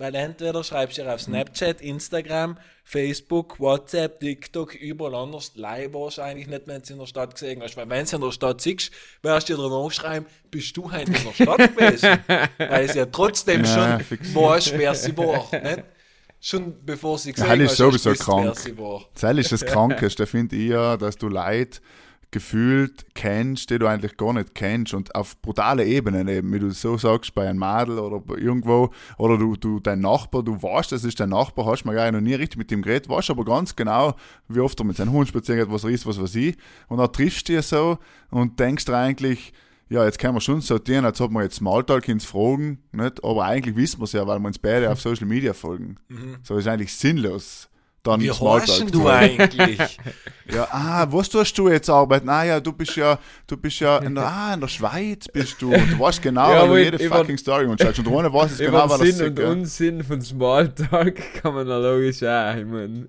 Weil entweder schreibst du auf Snapchat, Instagram, Facebook, WhatsApp, TikTok, überall anders, live wahrscheinlich nicht, wenn du in der Stadt gesehen hast. Weil wenn du in der Stadt siehst, wirst du dir danach schreiben, bist du heute in der Stadt gewesen? *laughs* Weil es ja trotzdem Ja, schon fix. weißt, wer sie war. Nicht? Schon bevor sie gesehen Ja, das ist hast, sowieso hast krank. sie war. Das ist das *laughs* Krankeste, finde ich ja, dass du Leute gefühlt kennst, die du eigentlich gar nicht kennst und auf brutale Ebenen eben, wie du so sagst, bei einem Madel oder irgendwo, oder du, du, dein Nachbar, du weißt, das ist dein Nachbar, hast mal gar noch nie richtig mit ihm geredet, weißt aber ganz genau, wie oft er mit seinem Hund spazieren geht, was er ist, was weiß ich, und dann triffst du dich so und denkst dir eigentlich, ja, jetzt können wir schon sortieren, als ob wir jetzt Smalltalk ins Fragen, nicht? aber eigentlich wissen wir es ja, weil wir uns beide auf Social Media folgen. So ist eigentlich sinnlos, dann Wie horchen du eigentlich? *laughs* Ja, ah, wo tust du jetzt arbeiten? Ah ja, du bist ja, du bist ja in der, ah, in der Schweiz bist du. Und du weißt genau, *laughs* Ja, weil jede fucking Story. Und der eine weiß es *laughs* genau, was das Sinn und. Ja. Unsinn von Smalltalk kann man da logisch auch. Ich mein,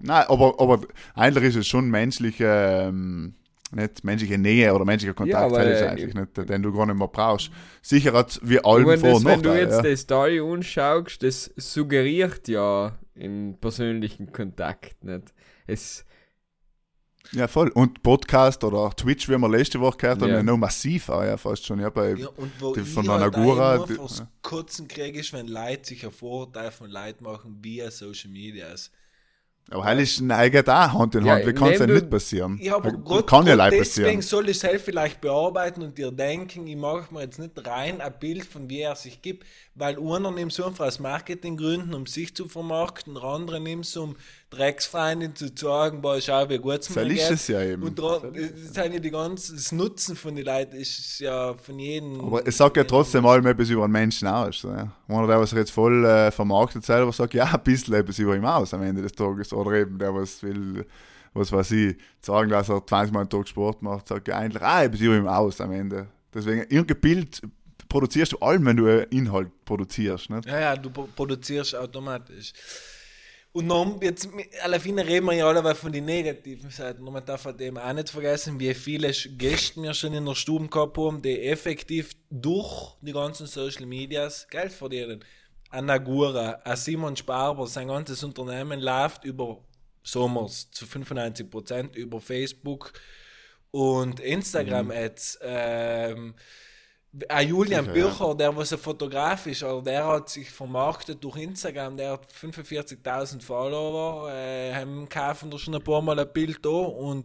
Nein, aber, aber eigentlich ist es schon menschliche, ähm, nicht menschliche Nähe oder menschlicher Kontakt, Ja, aber, ist äh, eigentlich nicht, den du gar nicht mehr brauchst. Sicher hat wie Ich mein, Vor- das, und wenn du jetzt Ja. die Story anschaust, das suggeriert ja in persönlichen Kontakt nicht. Es, ja, voll. Und Podcast oder Twitch, wie wir letzte Woche gehört haben, Ja. ja. noch massiv auch, ja, fast schon. Ja, bei, Ja, und wo Die ich von halt Anagura, auch die- fürs ja. Kotzen kriege, ist, wenn Leute sich ein Vorteil von Leuten machen via Social Medias. Aber heil ist ein eigentlich auch Hand in Ja, Hand. Wie kann es denn nicht passieren? Ja, aber kann Gott, ja Gott leicht deswegen passieren. soll ich es halt vielleicht bearbeiten und dir denken, ich mache mir jetzt nicht rein ein Bild von wie er sich gibt, weil einer nimmt es einfach aus Marketinggründen, um sich zu vermarkten, der andere nimmt es, um Drecksfreundin zu sagen, boah, schau, wie gut ist geht. es ja eben. Und das, ja die ganzen, das Nutzen von den Leuten ist ja von jedem. Aber es sagt ja trotzdem allem etwas über einen Menschen aus. Ja. Einer, der was jetzt voll äh, vermarktet selber, sagt ja ein bisschen etwas über ihn aus am Ende des Tages. Oder eben der, was will, was weiß ich, sagen, dass er 20 Mal am Tag Sport macht, sagt ja eigentlich auch etwas über ihn aus am Ende. Deswegen, irgendein Bild produzierst du allem, wenn du einen Inhalt produzierst. Nicht? Ja, ja, du pro- produzierst automatisch. Und dann, jetzt, alle Fine reden wir ja alle von den negativen Seiten. Und man darf halt eben auch nicht vergessen, wie viele Gäste wir schon in der Stube gehabt haben, die effektiv durch die ganzen Social Medias Geld verdienen. Ein Nagura, ein Simon Sparber, sein ganzes Unternehmen läuft über Sommers zu 95% über Facebook und Instagram-Ads. Ähm, ein Julian Sicher, ja. Bücher, der was ein Fotograf ist, also der hat sich vermarktet durch Instagram, der hat 45.000 Follower, äh, haben kaufen da schon ein paar Mal ein Bild da und,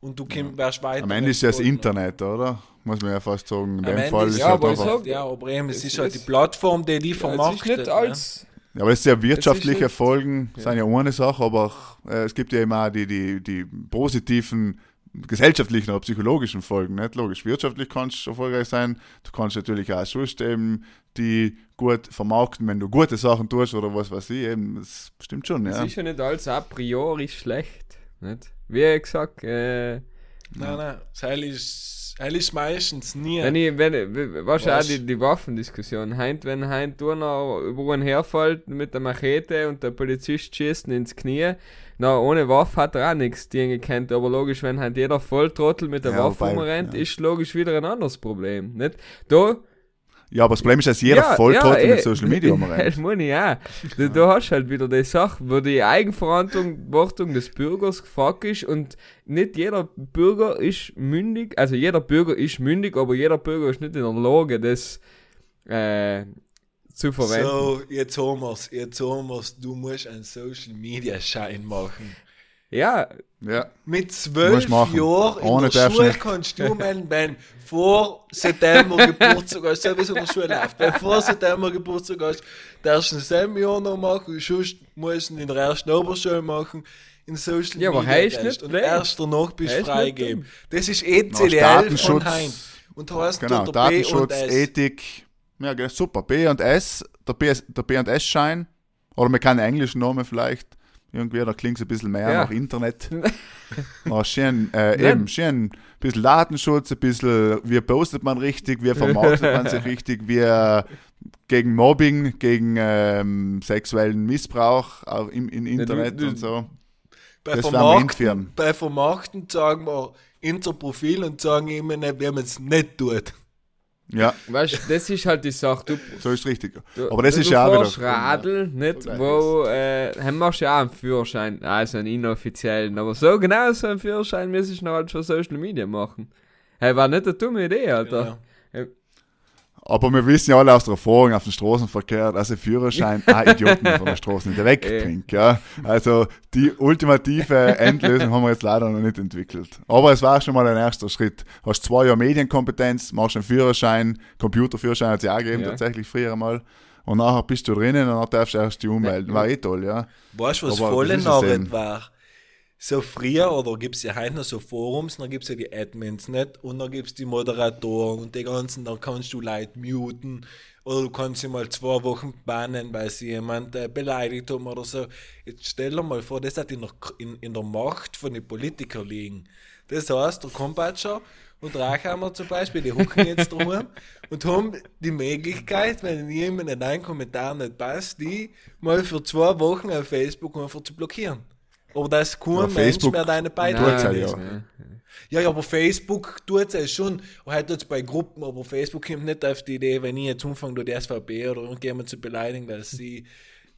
und du kommst, wärst weiter. Am Ende ist ja das Internet, oder? Muss man ja fast sagen. In Am dem Ende Fall ist ist ja, halt aber einfach, sag- Ja, aber eben, es Es ist halt die ist- Plattform, die die ja, ist vermarktet. ne? als. Ja, aber es ist ja wirtschaftliche Folgen, sind ja eine Sache, aber äh, es gibt ja immer auch die, die, die positiven gesellschaftlichen oder psychologischen Folgen. Nicht? Logisch, wirtschaftlich kannst du erfolgreich sein. Du kannst natürlich auch sonst eben die gut vermarkten, wenn du gute Sachen tust oder was weiß ich. Eben, das stimmt schon, Es ja. ist ja nicht als a priori schlecht. Nicht? Wie gesagt, äh, Nein, nein, das Heil ist, Heil ist meistens nie. Wenn ich, wenn, weißt du auch die, die Waffendiskussion, heint, wenn heint einer über einen herfällt mit der Machete und der Polizist schießt ins Knie, na, ohne Waffe hat er auch nichts gegen gekannt, aber logisch, wenn halt jeder Volltrottel mit der Ja, Waffe wobei, rumrennt, ja. ist logisch wieder ein anderes Problem, nicht? Da, Ja, aber das Problem ist, dass jeder ja, Volltrottel ja, mit eh, Social Media *laughs* Das umrennt. meine ich auch. Du, du hast halt wieder die Sache, wo die Eigenverantwortung des Bürgers gefragt ist und nicht jeder Bürger ist mündig, also jeder Bürger ist mündig, aber jeder Bürger ist nicht in der Lage, das äh, zu verwenden. So, jetzt haben wir's, jetzt haben wir's, du musst einen Social Media Schein machen. Ja, Ja. Mit zwölf machen. Jahren in Ohne der darfst Schule nicht. kannst du melden, wenn vor September Geburtstag hast, so wie es in der Schule läuft. Wenn vor September Geburtstag hast, darfst du ein Seminar noch machen, sonst musst du ihn in der ersten Oberschule machen, in Social Ja, aber Media heißt Test. nicht Und blöd. erst danach bist du dumm. Das ist Na, CDL Datenschutz. von Hein. Und heißt Genau, dort der B und Datenschutz, S. Ethik. Ja, genau, super. B und S, der B, der B und S-Schein. Oder man kann einen englischen Namen vielleicht. Irgendwie, da klingt es ein bisschen mehr Ja. nach Internet. Na, *laughs* schön, äh, eben, schön, ein bisschen Datenschutz, ein bisschen, wie postet man richtig, wie vermarktet man sich *laughs* richtig, wie äh, gegen Mobbing, gegen ähm, sexuellen Missbrauch auch im, im Internet du- und so. Bei Das Vermarkten, bei Vermarkten sagen wir unser Profil und sagen immer nicht, wie man es nicht tut. Ja, weißt du, das ist halt die Sache. Du, so ist richtig. du, Aber das du, ist ja auch fährst wieder. Radl, nicht? Wo, äh, haben wir ja auch einen Führerschein, also einen inoffiziellen, aber so genau so einen Führerschein müsstest du noch halt für Social Media machen. Hey, war nicht eine dumme Idee, Alter. Ja. Aber wir wissen ja alle aus der Erfahrung auf dem Straßenverkehr, dass ein Führerschein *laughs* auch Idioten von der Straße nicht wegbringt. Ja? Also die ultimative Endlösung haben wir jetzt leider noch nicht entwickelt. Aber es war schon mal ein erster Schritt. Hast zwei Jahre Medienkompetenz, machst einen Führerschein, Computerführerschein hat es ja auch gegeben, Ja. tatsächlich früher mal. Und nachher bist du drinnen und dann darfst du erst die ummelden. War eh toll, ja. Weißt du, was voll eben. war? So früher, oder gibt es ja heute noch so Forums, dann gibt es ja die Admins nicht und dann gibt es die Moderatoren und die ganzen, da kannst du Leute muten oder du kannst sie mal zwei Wochen bannen, weil sie jemand äh, beleidigt haben oder so. Jetzt stell dir mal vor, das hat in der, in, in der Macht von den Politikern liegen. Das heißt, der Kompatscher und Rachhammer zum Beispiel, die hucken jetzt drum und haben die Möglichkeit, wenn jemand in einen Kommentar nicht passt, die mal für zwei Wochen auf Facebook einfach zu blockieren. Aber da ist kein Ja, Mensch Facebook- mehr deine Beiträge ja, lesen. ja. Ja, aber Facebook tut es schon. Heute tut es bei Gruppen, aber Facebook kommt nicht auf die Idee, wenn ich jetzt anfange, die SVP oder irgendjemand zu beleidigen, dass sie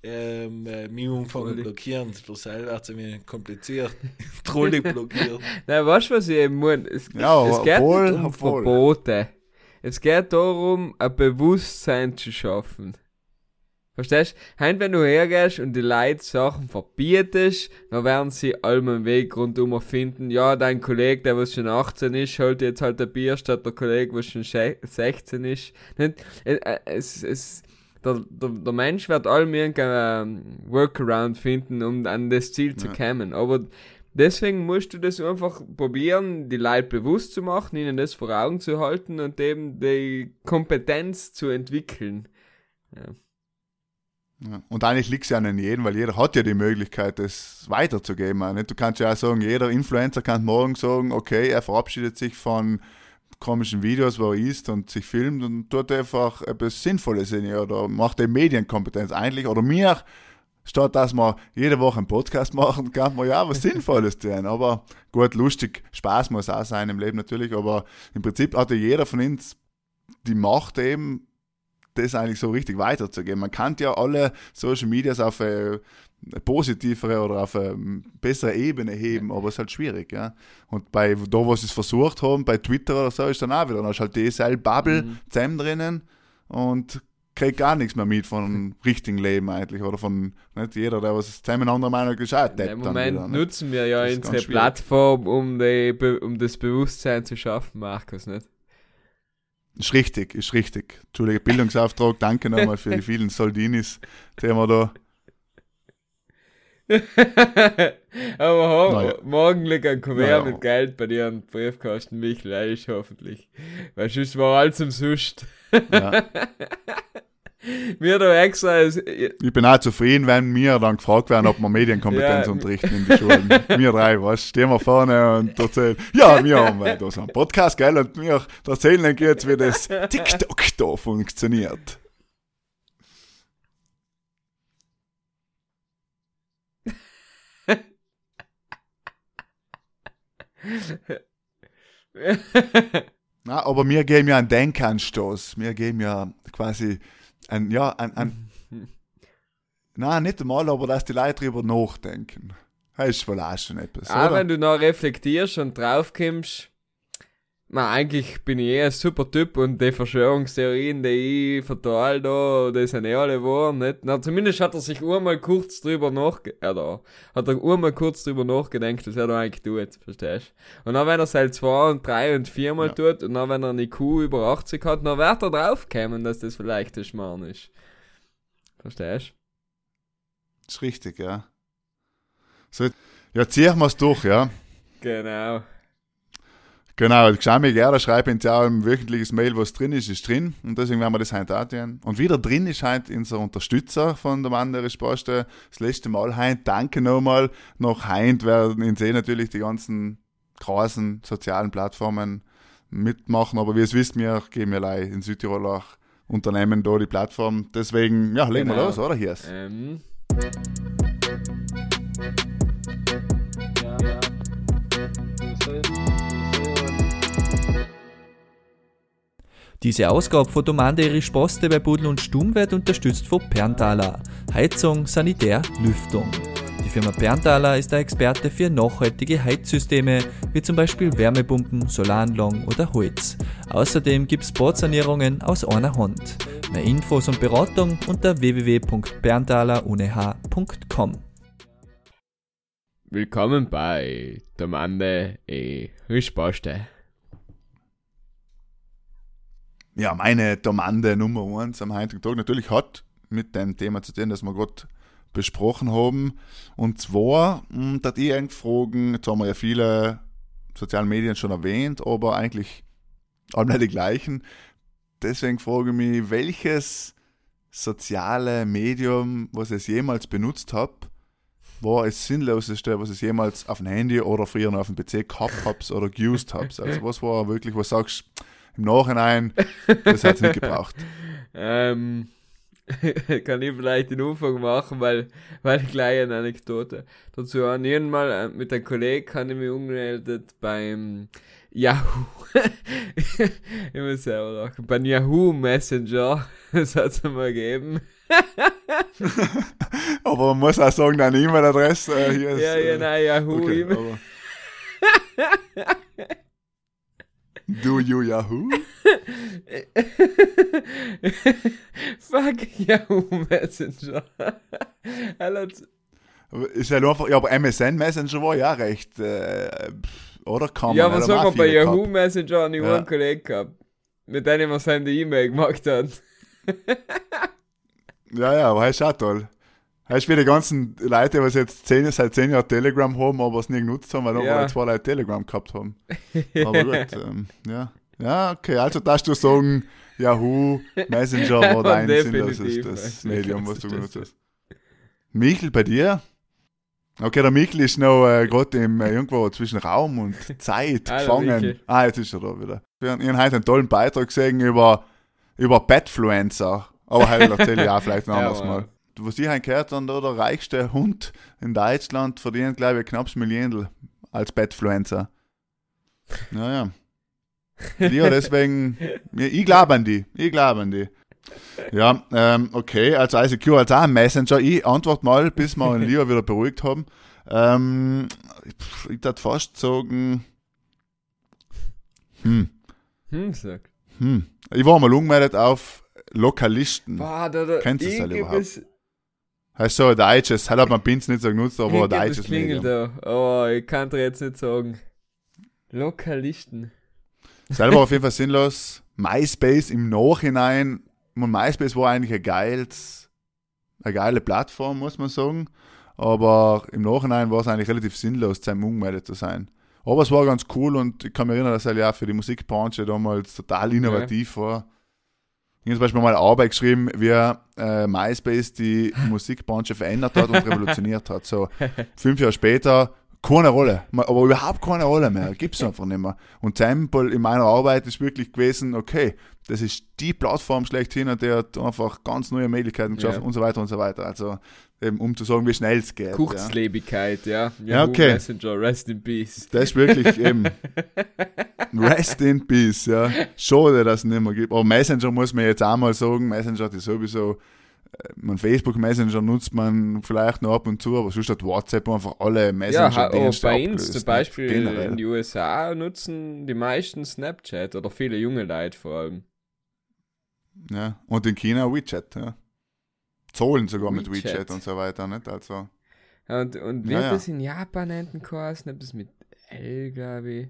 ähm, äh, mich anfangen blockieren. Für selber wird es wenig kompliziert. *laughs* Trollig blockiert. *laughs* Nein, weißt du, was ich eben meine? Es, Ja, es geht obwohl- nicht um obwohl. Verbote. Es geht darum, ein Bewusstsein zu schaffen. Verstehst du? Heim, wenn du hergehst und die Leute Sachen verbietest, dann werden sie allem einen Weg rundum finden. Ja, dein Kollege, der was schon 18 ist, holt jetzt halt ein Bier statt der Kollege, was schon sche- 16 ist. Nicht? Äh, äh, Es, es, der, der, der Mensch wird allem irgendeinen ähm, Workaround finden, um an das Ziel zu kommen. Aber deswegen musst du das einfach probieren, die Leute bewusst zu machen, ihnen das vor Augen zu halten und eben die Kompetenz zu entwickeln. Ja. Und eigentlich liegt es ja an jedem, weil jeder hat ja die Möglichkeit, das weiterzugeben. auch Nicht? Du kannst ja auch sagen, jeder Influencer kann morgen sagen, okay, er verabschiedet sich von komischen Videos, wo er isst und sich filmt und tut einfach etwas Sinnvolles in ihr oder macht die Medienkompetenz eigentlich. Oder mir, statt dass wir jede Woche einen Podcast machen, kann man ja was *laughs* Sinnvolles tun. Aber gut, lustig, Spaß muss auch sein im Leben natürlich, aber im Prinzip hatte jeder von uns die Macht eben, das eigentlich so richtig weiterzugeben. Man kann ja alle Social Medias auf eine positivere oder auf eine bessere Ebene heben, aber es ist halt schwierig, ja. Und bei da, wo sie es versucht haben, bei Twitter oder so, ist dann auch wieder, dann ist halt dieselbe Bubble Mhm. zusammen drinnen und kriegt gar nichts mehr mit von *laughs* richtigen Leben eigentlich oder von nicht jeder, der was zusammen anderer Meinung ist, auch Im Moment wieder, nutzen wir ja unsere. Plattform, um, die, um das Bewusstsein zu schaffen, Markus, nicht? Ist richtig, ist richtig. Entschuldige, Bildungsauftrag, danke nochmal für die *laughs* vielen Soldinis, die wir da *laughs* Aber ho Naja. morgen liegt ein Kuvert Naja. mit Geld bei dir am Briefkasten, Michel, ehrlich, hoffentlich. Weil sonst war alles zum Sust. ja. *laughs* Wir da extra, es- Ich bin auch zufrieden, wenn wir dann gefragt werden, ob wir Medienkompetenz Ja. unterrichten in die Schulen. *laughs* wir drei, was? Stehen wir vorne und erzählen, ja, wir haben äh, da so einen Podcast, gell, und wir erzählen euch jetzt, wie das TikTok da funktioniert. *laughs* Na, aber wir geben ja einen Denkanstoß. Wir geben ja quasi ein, ja, ein, ein *laughs* na nicht einmal, aber dass die Leute drüber nachdenken. Das ist wohl auch schon etwas, auch oder? wenn du noch reflektierst und draufkommst, na, eigentlich bin ich eh ein super Typ und die Verschwörungstheorien, die ich verteile da, die sind eh alle wahr, nicht? Na, zumindest hat er sich einmal kurz drüber nachge... Ja, da. Hat er einmal kurz drüber nachgedacht, was er da eigentlich tut, verstehst du? Und dann, wenn er es halt zwei und drei und viermal Ja. tut und dann, wenn er eine IQ über 80 hat, dann wird er draufkommen, dass das vielleicht ein Schmarrn ist. Verstehst Das ist richtig, ja. So, ja, ziehen wir es durch, ja. du? Genau. Genau, schau mir gerne, schreib uns ja auch ein wöchentliches Mail, was drin ist, ist drin. Und deswegen werden wir das heute auch tun. Und wieder drin ist heute unser Unterstützer von der Wanderers Poste. Das letzte Mal heute. Danke nochmal. Noch heute werden ihn sehen natürlich die ganzen großen sozialen Plattformen mitmachen. Aber wie ihr es wisst, wir geben ja in Südtirol auch Unternehmen da die Plattform. Deswegen, ja, legen wir Genau. los, oder? Hier Ähm, Ja, Diese Ausgabe von Domande Risposte bei Budel und Stumm wird unterstützt von Perntaler. Heizung, Sanitär, Lüftung. Die Firma Perntaler ist der Experte für nachhaltige Heizsysteme, wie zum Beispiel Wärmepumpen, Solaranlagen oder Holz. Außerdem gibt's Badsanierungen aus einer Hand. Mehr Infos und Beratung unter www.perntaler.com. willkommen bei Domande e Risposte. Ja, meine Domande Nummer eins am heutigen Tag natürlich hat mit dem Thema zu tun, das wir gerade besprochen haben. Und zwar, mh, dass ich eigentlich fragen, jetzt haben wir ja viele sozialen Medien schon erwähnt, aber eigentlich alle die gleichen. Deswegen frage ich mich, welches soziale Medium, was ich jemals benutzt habe, war das Sinnloseste, was ich jemals auf dem Handy oder früher noch auf dem PC gehabt habe oder geused habe. Also was war wirklich, was sagst im Nachhinein, das hat es nicht gebraucht. *laughs* Ähm, *laughs* kann ich vielleicht den Anfang machen, weil, weil ich gleich eine Anekdote dazu an. Irgendwann äh, mit einem Kollegen habe ich mich umgemeldet beim Yahoo. *laughs* ich muss selber lachen. Beim Yahoo Messenger. Das hat es mal gegeben. Aber man muss auch sagen, deine E-Mail-Adresse äh, hier ist. Ja, ja, äh, nein, Yahoo. okay, Do you Yahoo? *laughs* Fuck Yahoo Messenger. Er hat- Aber Ist ja aber MSN Messenger war ja recht, äh, oder? Kann ja, aber mal, bei viele Yahoo gehabt. Messenger habe ich Ja. einen Kollegen gehabt, mit dem seine E-Mail gemacht haben. Ja, ja, aber das ist auch toll. Hast wie die ganzen Leute, die jetzt zehn, seit zehn Jahren Telegram haben, aber es nie genutzt haben, weil noch Ja. ja. zwei Leute Telegram gehabt haben. Aber gut, *laughs* ähm, ja. Ja, okay, also darfst du sagen, Yahoo, Messenger war *laughs* dein sinnloses ja. Medium, was du Das- genutzt hast. Michel, bei dir? Okay, der Michel ist noch äh, gerade im äh, irgendwo zwischen Raum und *laughs* Zeit Hallo, gefangen. Ah, jetzt ist er da wieder. Wir haben heute einen tollen Beitrag gesehen über, über Petfluencer. Aber heute erzähle ich auch vielleicht ein Ja, anderes Mann. Mal. Was ich gehört habe, der reichste Hund in Deutschland verdient, glaube ich, knapp Millionel als Petfluencer. Naja. Ja, deswegen, ich glaube an die. Ich glaube an die. Ja, ähm, okay, also ICQ als auch ein Messenger. Ich antworte mal, bis wir *laughs* ihn lieber wieder beruhigt haben. Ähm, ich würde fast sagen, hm, Hm, sag. hm. Ich war mal umgemeldet auf Lokalisten. Boah, da, da, Kennst du das überhaupt? Heißt so deutsches, halt hat man Pins nicht so genutzt, aber bis deutsches klingelt da. Oh, ich kann dir jetzt nicht sagen. Lokalisten. Selber auf jeden Fall sinnlos. MySpace im Nachhinein, man, MySpace war eigentlich ein geiles, eine geile Plattform, muss man sagen. Aber im Nachhinein war es eigentlich relativ sinnlos, zu einem umgemeldet zu sein. Aber es war ganz cool und ich kann mich erinnern, dass er ja für die Musikbranche damals total innovativ war. Ich habe zum Beispiel mal eine Arbeit geschrieben, wie äh, MySpace die *laughs* Musikbranche verändert hat und revolutioniert hat. So fünf Jahre später, keine Rolle, aber überhaupt keine Rolle mehr, gibt es einfach nicht mehr. Und Sample in meiner Arbeit ist wirklich gewesen, okay, das ist die Plattform schlechthin und der hat einfach ganz neue Möglichkeiten geschaffen Ja. und so weiter und so weiter. Also eben, um zu sagen, wie schnell es geht. Ja. Kurzlebigkeit, ja. Ja, Yahoo okay. Messenger, rest in peace. Das ist wirklich eben *laughs* Rest in Peace, ja. Schade, dass es nicht mehr gibt. Aber Messenger muss man jetzt auch mal sagen, Messenger ist sowieso, äh, man Facebook Messenger nutzt man vielleicht noch ab und zu, aber sonst hat WhatsApp einfach alle Ja, Messenger-Dienste oh, bei uns zum? Beispiel Generell. in den USA nutzen die meisten Snapchat oder viele junge Leute vor allem. Ja. Und in China WeChat, ja. Zahlen sogar mit WeChat. WeChat und so weiter, nicht? Also, Und, und wird ja. das in Japan hinten geheißen? Etwas mit L, glaube ich.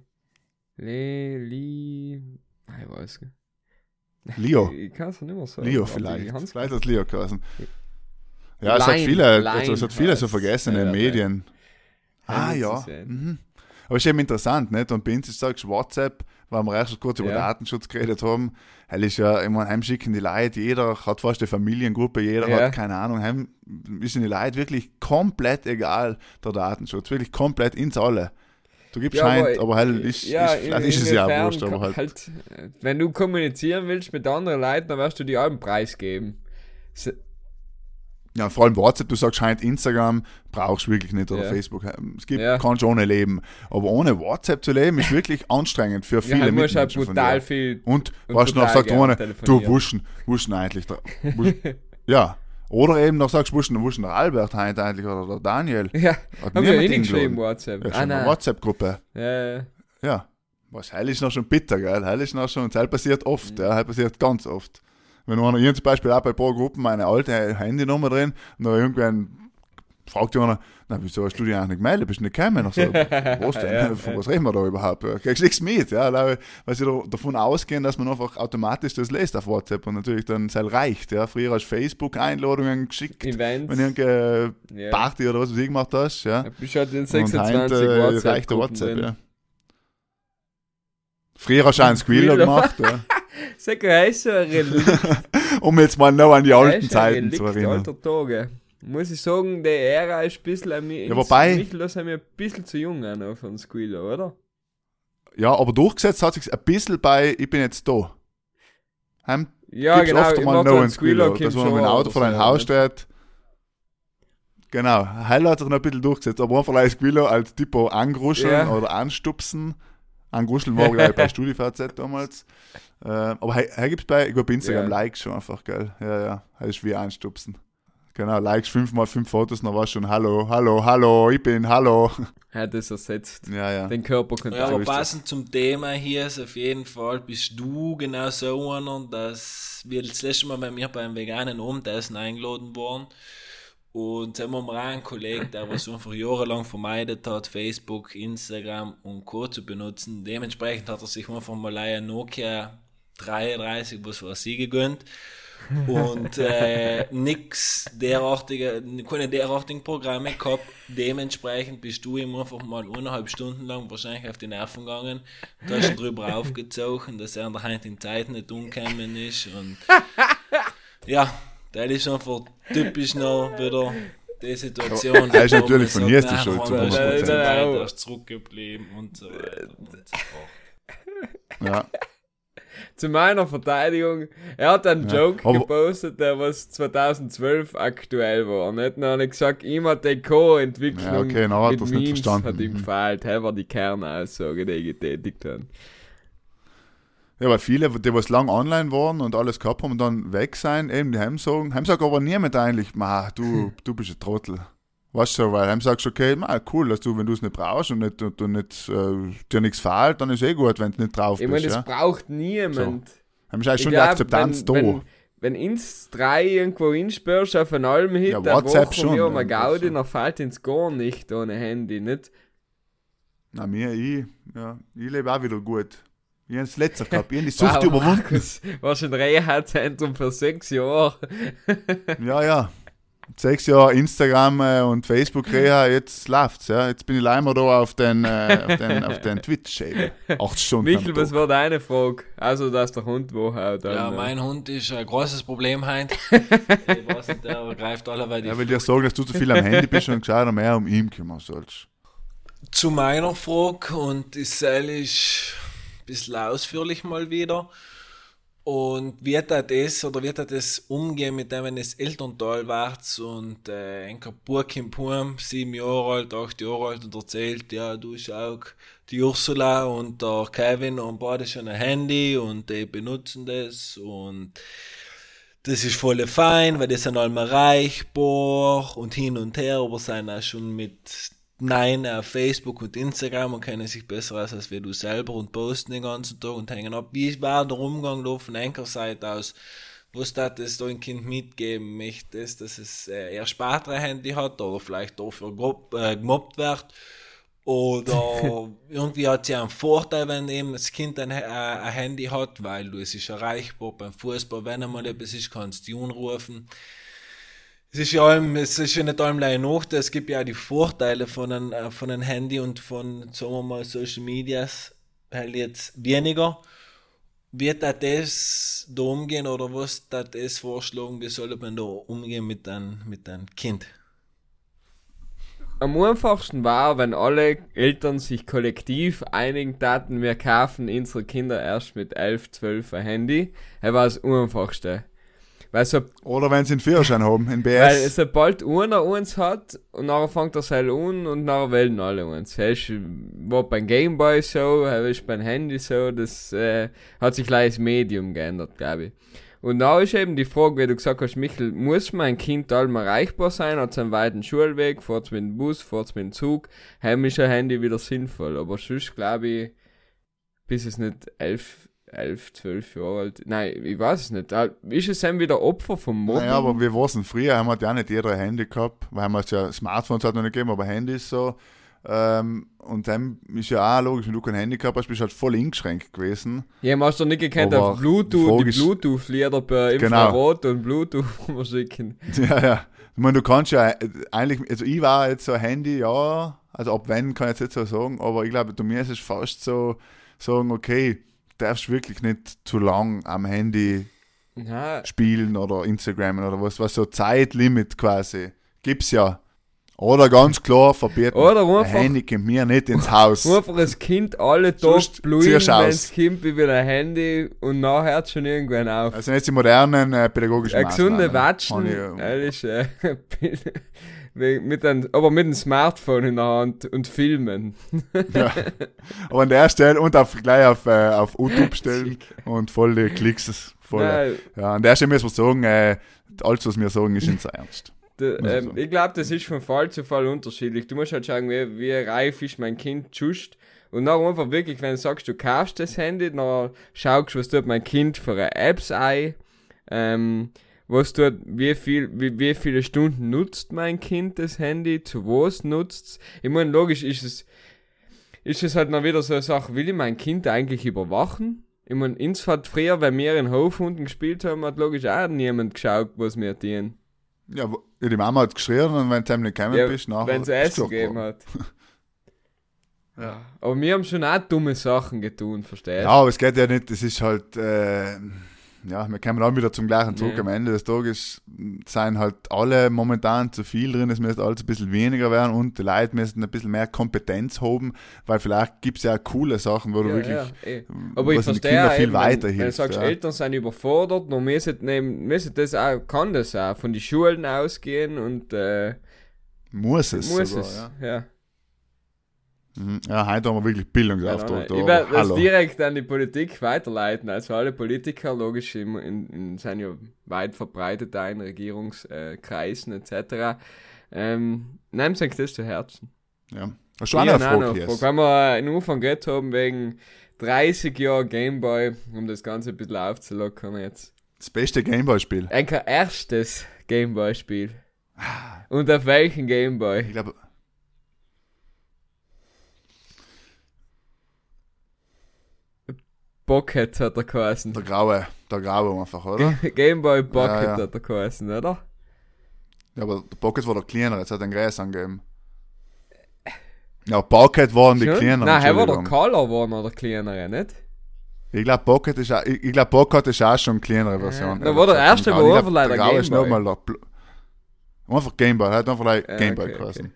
Le, Li. Ah, Ich weiß nicht. Leo. *laughs* Ich kann es nicht mehr sagen. Leo vielleicht. haben's- Vielleicht hat Leo geheißen. Ja, es hat viele, Line also es hat viele so vergessene ja, Medien. Ah ja. es. Mhm. Aber ist eben interessant, nicht? Und bei uns ist sagst WhatsApp, weil wir erst kurz über Ja. Datenschutz geredet haben, hell ist ja, ich meine, heim schicken die Leute, jeder hat fast eine Familiengruppe, jeder Ja. hat keine Ahnung, heim ist die Leute wirklich komplett egal, der Datenschutz, wirklich komplett ins Alle. Du gibst Ja, scheint, aber- hell ist, Ja, ist, vielleicht ist es ja auch wurscht, aber halt. äh, Wenn du kommunizieren willst mit anderen Leuten, dann wirst du dir einen Preis geben. S- Ja, vor allem WhatsApp, du sagst scheint Instagram, brauchst du wirklich nicht oder Ja. Facebook. Es gibt, Ja. kannst du ohne leben. Aber ohne WhatsApp zu leben, ist wirklich *laughs* anstrengend für Ja, viele du musst halt brutal viel. Und, und was du noch gern ohne, du wuschen, wuschen eigentlich. Der, wusch, *laughs* ja. Oder eben noch sagst, wuschen, wuschen der Albert heint eigentlich oder der Daniel. Ja, Hat haben wir eh nicht geschrieben. WhatsApp. Ja, ah, eine. WhatsApp-Gruppe. Ja, ja. Ja. Was, heil ist noch schon bitter, gell? Heil ist noch schon, das passiert oft, ja, heil passiert ganz oft. Wenn einer, ich zum Beispiel auch bei ein paar Gruppen meine alte Handynummer drin und da irgendwann fragt einer, na, wieso hast du dich eigentlich nicht gemeldet? Bist du nicht gekommen? Ich *laughs* so, was denn? Ja, Von was reden wir da überhaupt? Du kriegst nichts mit, ja, weil sie da- davon ausgehen, dass man einfach automatisch das lässt auf WhatsApp und natürlich dann es halt reicht, ja. Früher hast du Facebook-Einladungen geschickt, Events. wenn du irgendeine ja. Party oder was weiß ich gemacht hast, ja. Du bist halt in Und 26 heute äh, WhatsApp. reicht der WhatsApp, ja. Früher hast du einen Squealer. gemacht, ja. *laughs* Sag er ist so ein Relikt. *laughs* um jetzt mal noch an die alten Zeiten Relikt zu erinnern. alter Tage. Muss ich sagen, der Ära ist ein bisschen an mir. Ja, wobei- das haben wir ein bisschen zu jung für einen Squealer, oder? Ja, aber durchgesetzt hat sich ein bisschen bei Ich bin jetzt da. Heim Ja, gibt's genau. oft ich mal noch einen Squealer, kommt dass man mit dem Auto vor deinem so, Haus steht. Genau, Heil hat sich noch ein bisschen durchgesetzt, aber einfach ein Squealer als angruscheln Ja. oder anstupsen. Angruscheln war gleich bei *laughs* StudiVZ damals. Äh, aber hier gibt es bei, ich Instagram Ja. Likes schon einfach, gell? Ja, ja, das ist wie anstupsen. Genau, Likes fünfmal fünf Fotos, dann war schon Hallo, Hallo, Hallo, ich bin Hallo. Hat das ersetzt. Ja, ja. Den Körperkontakt. Ja, aber passend zum Thema hier ist auf jeden Fall, bist du genau so einer, dass wir das letzte Mal bei mir beim veganen Abendessen eingeladen waren. Und da haben wir mal einen Kollegen, der was einfach jahrelang vermeidet hat, Facebook, Instagram und Co. zu benutzen. Dementsprechend hat er sich einfach mal ein Nokia 33, was war sie gegönnt. Und äh, *laughs* nix derartige, keine derartigen Programme gehabt. Dementsprechend bist du ihm einfach mal eineinhalb Stunden lang wahrscheinlich auf die Nerven gegangen. Du hast ihn drüber *laughs* aufgezogen, dass er in der heutigen Zeit nicht umgekommen ist. Und *laughs* ja, das ist einfach typisch noch wieder die Situation. er ist natürlich von ist die Schuld, zu ist 100%. zu weit, er ist zurückgeblieben und so weiter und so fort. ja. Zu meiner Verteidigung, er hat einen Ja, Joke gepostet, der was 2012 aktuell war. Nicht nur nicht gesagt, ihm hat die Co-Entwicklung Ja, okay, na, hat mit er's nicht Memes verstanden. hat ihm Mhm. gefällt. Das war die Kernaussage, die getätigt habe. Ja, weil viele, die was lang online waren und alles gehabt haben und dann weg sein, eben die Heim sagen, Heim sagt aber niemand eigentlich, ma, du, *laughs* du bist ein Trottel. Weißt du, weil Heim sagst, okay, ma, cool, dass du, wenn du es nicht brauchst und, nicht, und du nicht, äh, dir nichts fehlt, dann ist eh gut, wenn du nicht drauf Ich bist. meine, das ja. braucht niemand. Heim ist eigentlich Ich schon die Akzeptanz wenn, da. Wenn, wenn ins drei irgendwo hinspürst auf einen Alm-Hit, Ja, der WhatsApp Woche schon, ja, das Gaudi, schon. dann fällt ins gar nicht ohne Handy, nicht? Na, mir, ich, ja, ich lebe auch wieder gut. Ich habe das letzte gehabt, ich habe die *laughs* Sucht Wow, überwunden. Markus, warst ein Reha-Zentrum für sechs Jahre. Ja, ja. Sechs Jahre Instagram äh, und Facebook Reha, jetzt läuft's, ja. Jetzt bin ich leider da auf den, äh, auf den, *laughs* auf den Twitch-Schädel. Acht Stunden. Michel, am was war deine Frage? Also, dass der Hund wo haut. Ja, äh, mein Hund ist ein großes Problem heute. *laughs* ich weiß nicht, der greift alle die Er will dir sagen, dass du zu viel am Handy bist und gescheiter mehr um ihn kümmern sollst. Zu meiner Frage und die Seil ist ein bisschen ausführlich mal wieder. Und wird er das oder wird er das umgehen mit dem, wenn es Elternteil wird und äh, ein Burg im Pum, sieben Jahre alt, acht Jahre alt und erzählt, ja, du schau, die Ursula und der Kevin und beide schon ein Handy und die benutzen das und das ist voll fein, weil die sind alle mal reichbar und hin und her, aber sind auch schon mit Nein auf Facebook und Instagram und kennen sich besser aus als wir du selber und posten den ganzen Tag und hängen ab. Wie war der Umgang da von einer Seite aus? Was das es dein Kind mitgeben möchtest, dass es äh, eher später ein Handy hat oder vielleicht dafür äh, gemobbt wird? Oder *laughs* irgendwie hat sie einen Vorteil, wenn eben das Kind ein, äh, ein Handy hat, weil du es ist erreichbar beim Fußball, wenn einmal etwas ist, kannst du die anrufen. Es ist ja allem, es ist ja nicht allem Nachteil, es gibt ja auch die Vorteile von einem, äh, von einem Handy und von, sagen wir mal, Social Medias halt jetzt weniger. Wird da das da umgehen oder was da das vorschlagen, wie soll man da umgehen mit einem, mit einem Kind? Am einfachsten war, wenn alle Eltern sich kollektiv einigen taten, wir kaufen unsere Kinder erst mit 11, 12 ein Handy. Das war das einfachste. Weil so Oder wenn sie einen Führerschein *laughs* haben, in Weil BS. sobald einer eins hat und nachher fängt er sein an und nachher wählen alle. Das ist, war beim Gameboy so, ist beim Handy so, das äh, hat sich gleich das Medium geändert, glaube ich. Und da ist eben die Frage, wie du gesagt hast, Michel, muss mein Kind allem erreichbar sein, hat einen weiten Schulweg, fährt mit dem Bus, fährt mit dem Zug, heim ist ein Handy wieder sinnvoll. Aber sonst glaube ich, bis es nicht elf, 11, 12 Jahre alt. Nein, ich weiß es nicht. Ist es dann wieder Opfer vom Mobbing? Naja, aber wir wissen, früher haben wir ja nicht jeder ein Handy gehabt, weil wir ja Smartphones hat noch nicht gegeben, aber Handys so. Ähm, und dann ist ja auch logisch, wenn du kein Handy gehabt hast, bist du halt voll eingeschränkt gewesen. Ja, man hast doch nicht gekannt, auf Bluetooth, die Bluetooth-Lieder per Genau. Infrarot und Bluetooth *laughs* verschicken. Ja, ja. Ich meine, du kannst ja äh, eigentlich, also ich war jetzt so Handy, ja, also ab wenn kann ich jetzt nicht so sagen, aber ich glaube, du mir ist es fast so sagen, okay, du darfst wirklich nicht zu lang am Handy Na, spielen oder Instagram oder was, was so Zeitlimit quasi. Gibt's ja. Oder ganz klar verbieten. Oder ein einfach- Handy kommt mir nicht ins Haus. *laughs* einfach das Kind alle Tag Sonst blühen, wenn kommt, wie wieder ein Handy und nachher hört schon irgendwann auf. Also jetzt die modernen äh, pädagogischen Eine gesunde. Watschen, Habe ich, äh, *laughs* mit einem, aber mit einem Smartphone in der Hand und filmen. *laughs* Ja. Aber an der Stelle und auf, gleich auf, äh, auf YouTube stellen und voll die Klicks. Voll, Nein, ja, an der Stelle müssen wir sagen, äh, alles, was wir sagen, ist nicht ernst. Ich ähm, ich glaube, das ist von Fall zu Fall unterschiedlich. Du musst halt schauen, wie, wie reif ist mein Kind just. Und dann einfach wirklich, wenn du sagst, du kaufst das Handy, dann schaust du, was tut mein Kind für eine Apps ein. Ähm, was tut, wie, viel, wie, wie viele Stunden nutzt mein Kind das Handy, zu was nutzt es. Ich meine, logisch ist es, ist es halt noch wieder so eine Sache, will ich mein Kind eigentlich überwachen? Ich meine, ins hat früher, wenn wir in Hofhunden gespielt haben, hat logisch auch niemand geschaut, was wir tun. Ja, die Mama hat geschrien und wenn du nicht gekommen Ja, bist, nachher. wenn es bist Essen du gegeben hat. *laughs* ja. Aber wir haben schon auch dumme Sachen getan, verstehst Ja, aber es geht ja nicht, es ist halt, äh, ja, wir kommen auch wieder zum gleichen zurück. Ja. Am Ende des Tages sind halt alle momentan zu viel drin, es müsste alles ein bisschen weniger werden und die Leute müssen ein bisschen mehr Kompetenz haben, weil vielleicht gibt es ja auch coole Sachen, wo du Ja, wirklich, ja, eh. Aber ich verstehe Kindern auch viel eben, wenn, du sagst. Eltern sind überfordert, dann müssen, nehmen, müssen das auch, kann das auch von den Schulen ausgehen und äh, Muss es. muss sogar, es. Ja. Ja. Mhm. ja, heute haben wir wirklich Bildungsauftrag. Genau, ich werde das direkt an die Politik weiterleiten. Also alle Politiker, logisch, in, in, in, sind ja weit verbreitet da in Regierungskreisen etc. Ähm, Nehmt euch das zu Herzen. Ja. Hast du auch eine Frage? Frage. Wenn wir in Anfang geredet haben wegen 30 Jahre Gameboy, um das Ganze ein bisschen aufzulockern jetzt. Das beste Gameboy-Spiel. Ein erstes Gameboy-Spiel. Und auf welchen Gameboy? Ich glaube, Pocket hat er geheißen. der graue, der graue einfach, oder? *laughs* Gameboy Pocket Ja, ja. hat er geheißen, oder? Ja, aber der Pocket war der kleinere, jetzt hat er einen Gräs angegeben. Ja, Pocket waren die Schon? kleineren. Nein, er war der. Color war noch der kleinere, nicht? Ich glaube, Pocket ist auch, ich, ich glaub, Pocket ist auch schon eine kleinere Version. Da war der erste, wo einfach leider Der graue ist Gameboy. nochmal der Einfach Gameboy, er hat einfach like Ja, Gameboy okay, geheißen. okay.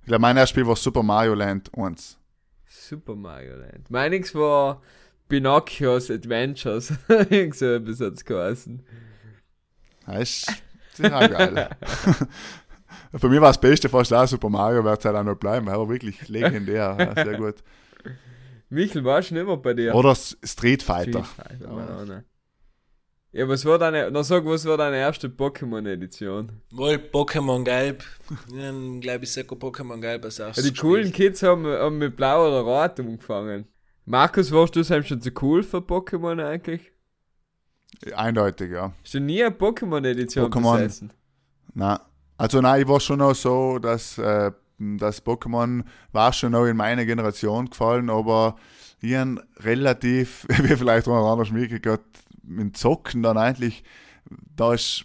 Ich glaube, mein erstes Spiel war Super Mario Land 1. Super Mario Land. Meiniges war Pinocchios Adventures. *laughs* Irgend so etwas hat es geheißen. Das ist sicher geil. Für mich war das Beste fast auch Super Mario, wird es halt auch noch bleiben. Er war wirklich legendär, ja, sehr gut. *laughs* Michel, warst du nicht mehr bei dir? Oder Street Fighter. Street Fighter, meine Ahnung. Ja, was war deine, na sag, was war deine erste Pokémon-Edition? Wohl Pokémon Gelb. Ja, glaube ich, sogar Pokémon Gelb als Ja, erstes. die coolen. Kids haben, haben mit blau oder rot angefangen. Markus, warst du selbst schon zu cool für Pokémon eigentlich? Eindeutig, ja. Hast du nie eine Pokémon-Edition Pokémon. besessen? Na, also nein, ich war schon noch so, dass äh, das Pokémon war schon noch in meine Generation gefallen, aber ich hab relativ, *laughs* wie vielleicht anderer Schmied gehabt, mit Zocken dann eigentlich, da ist,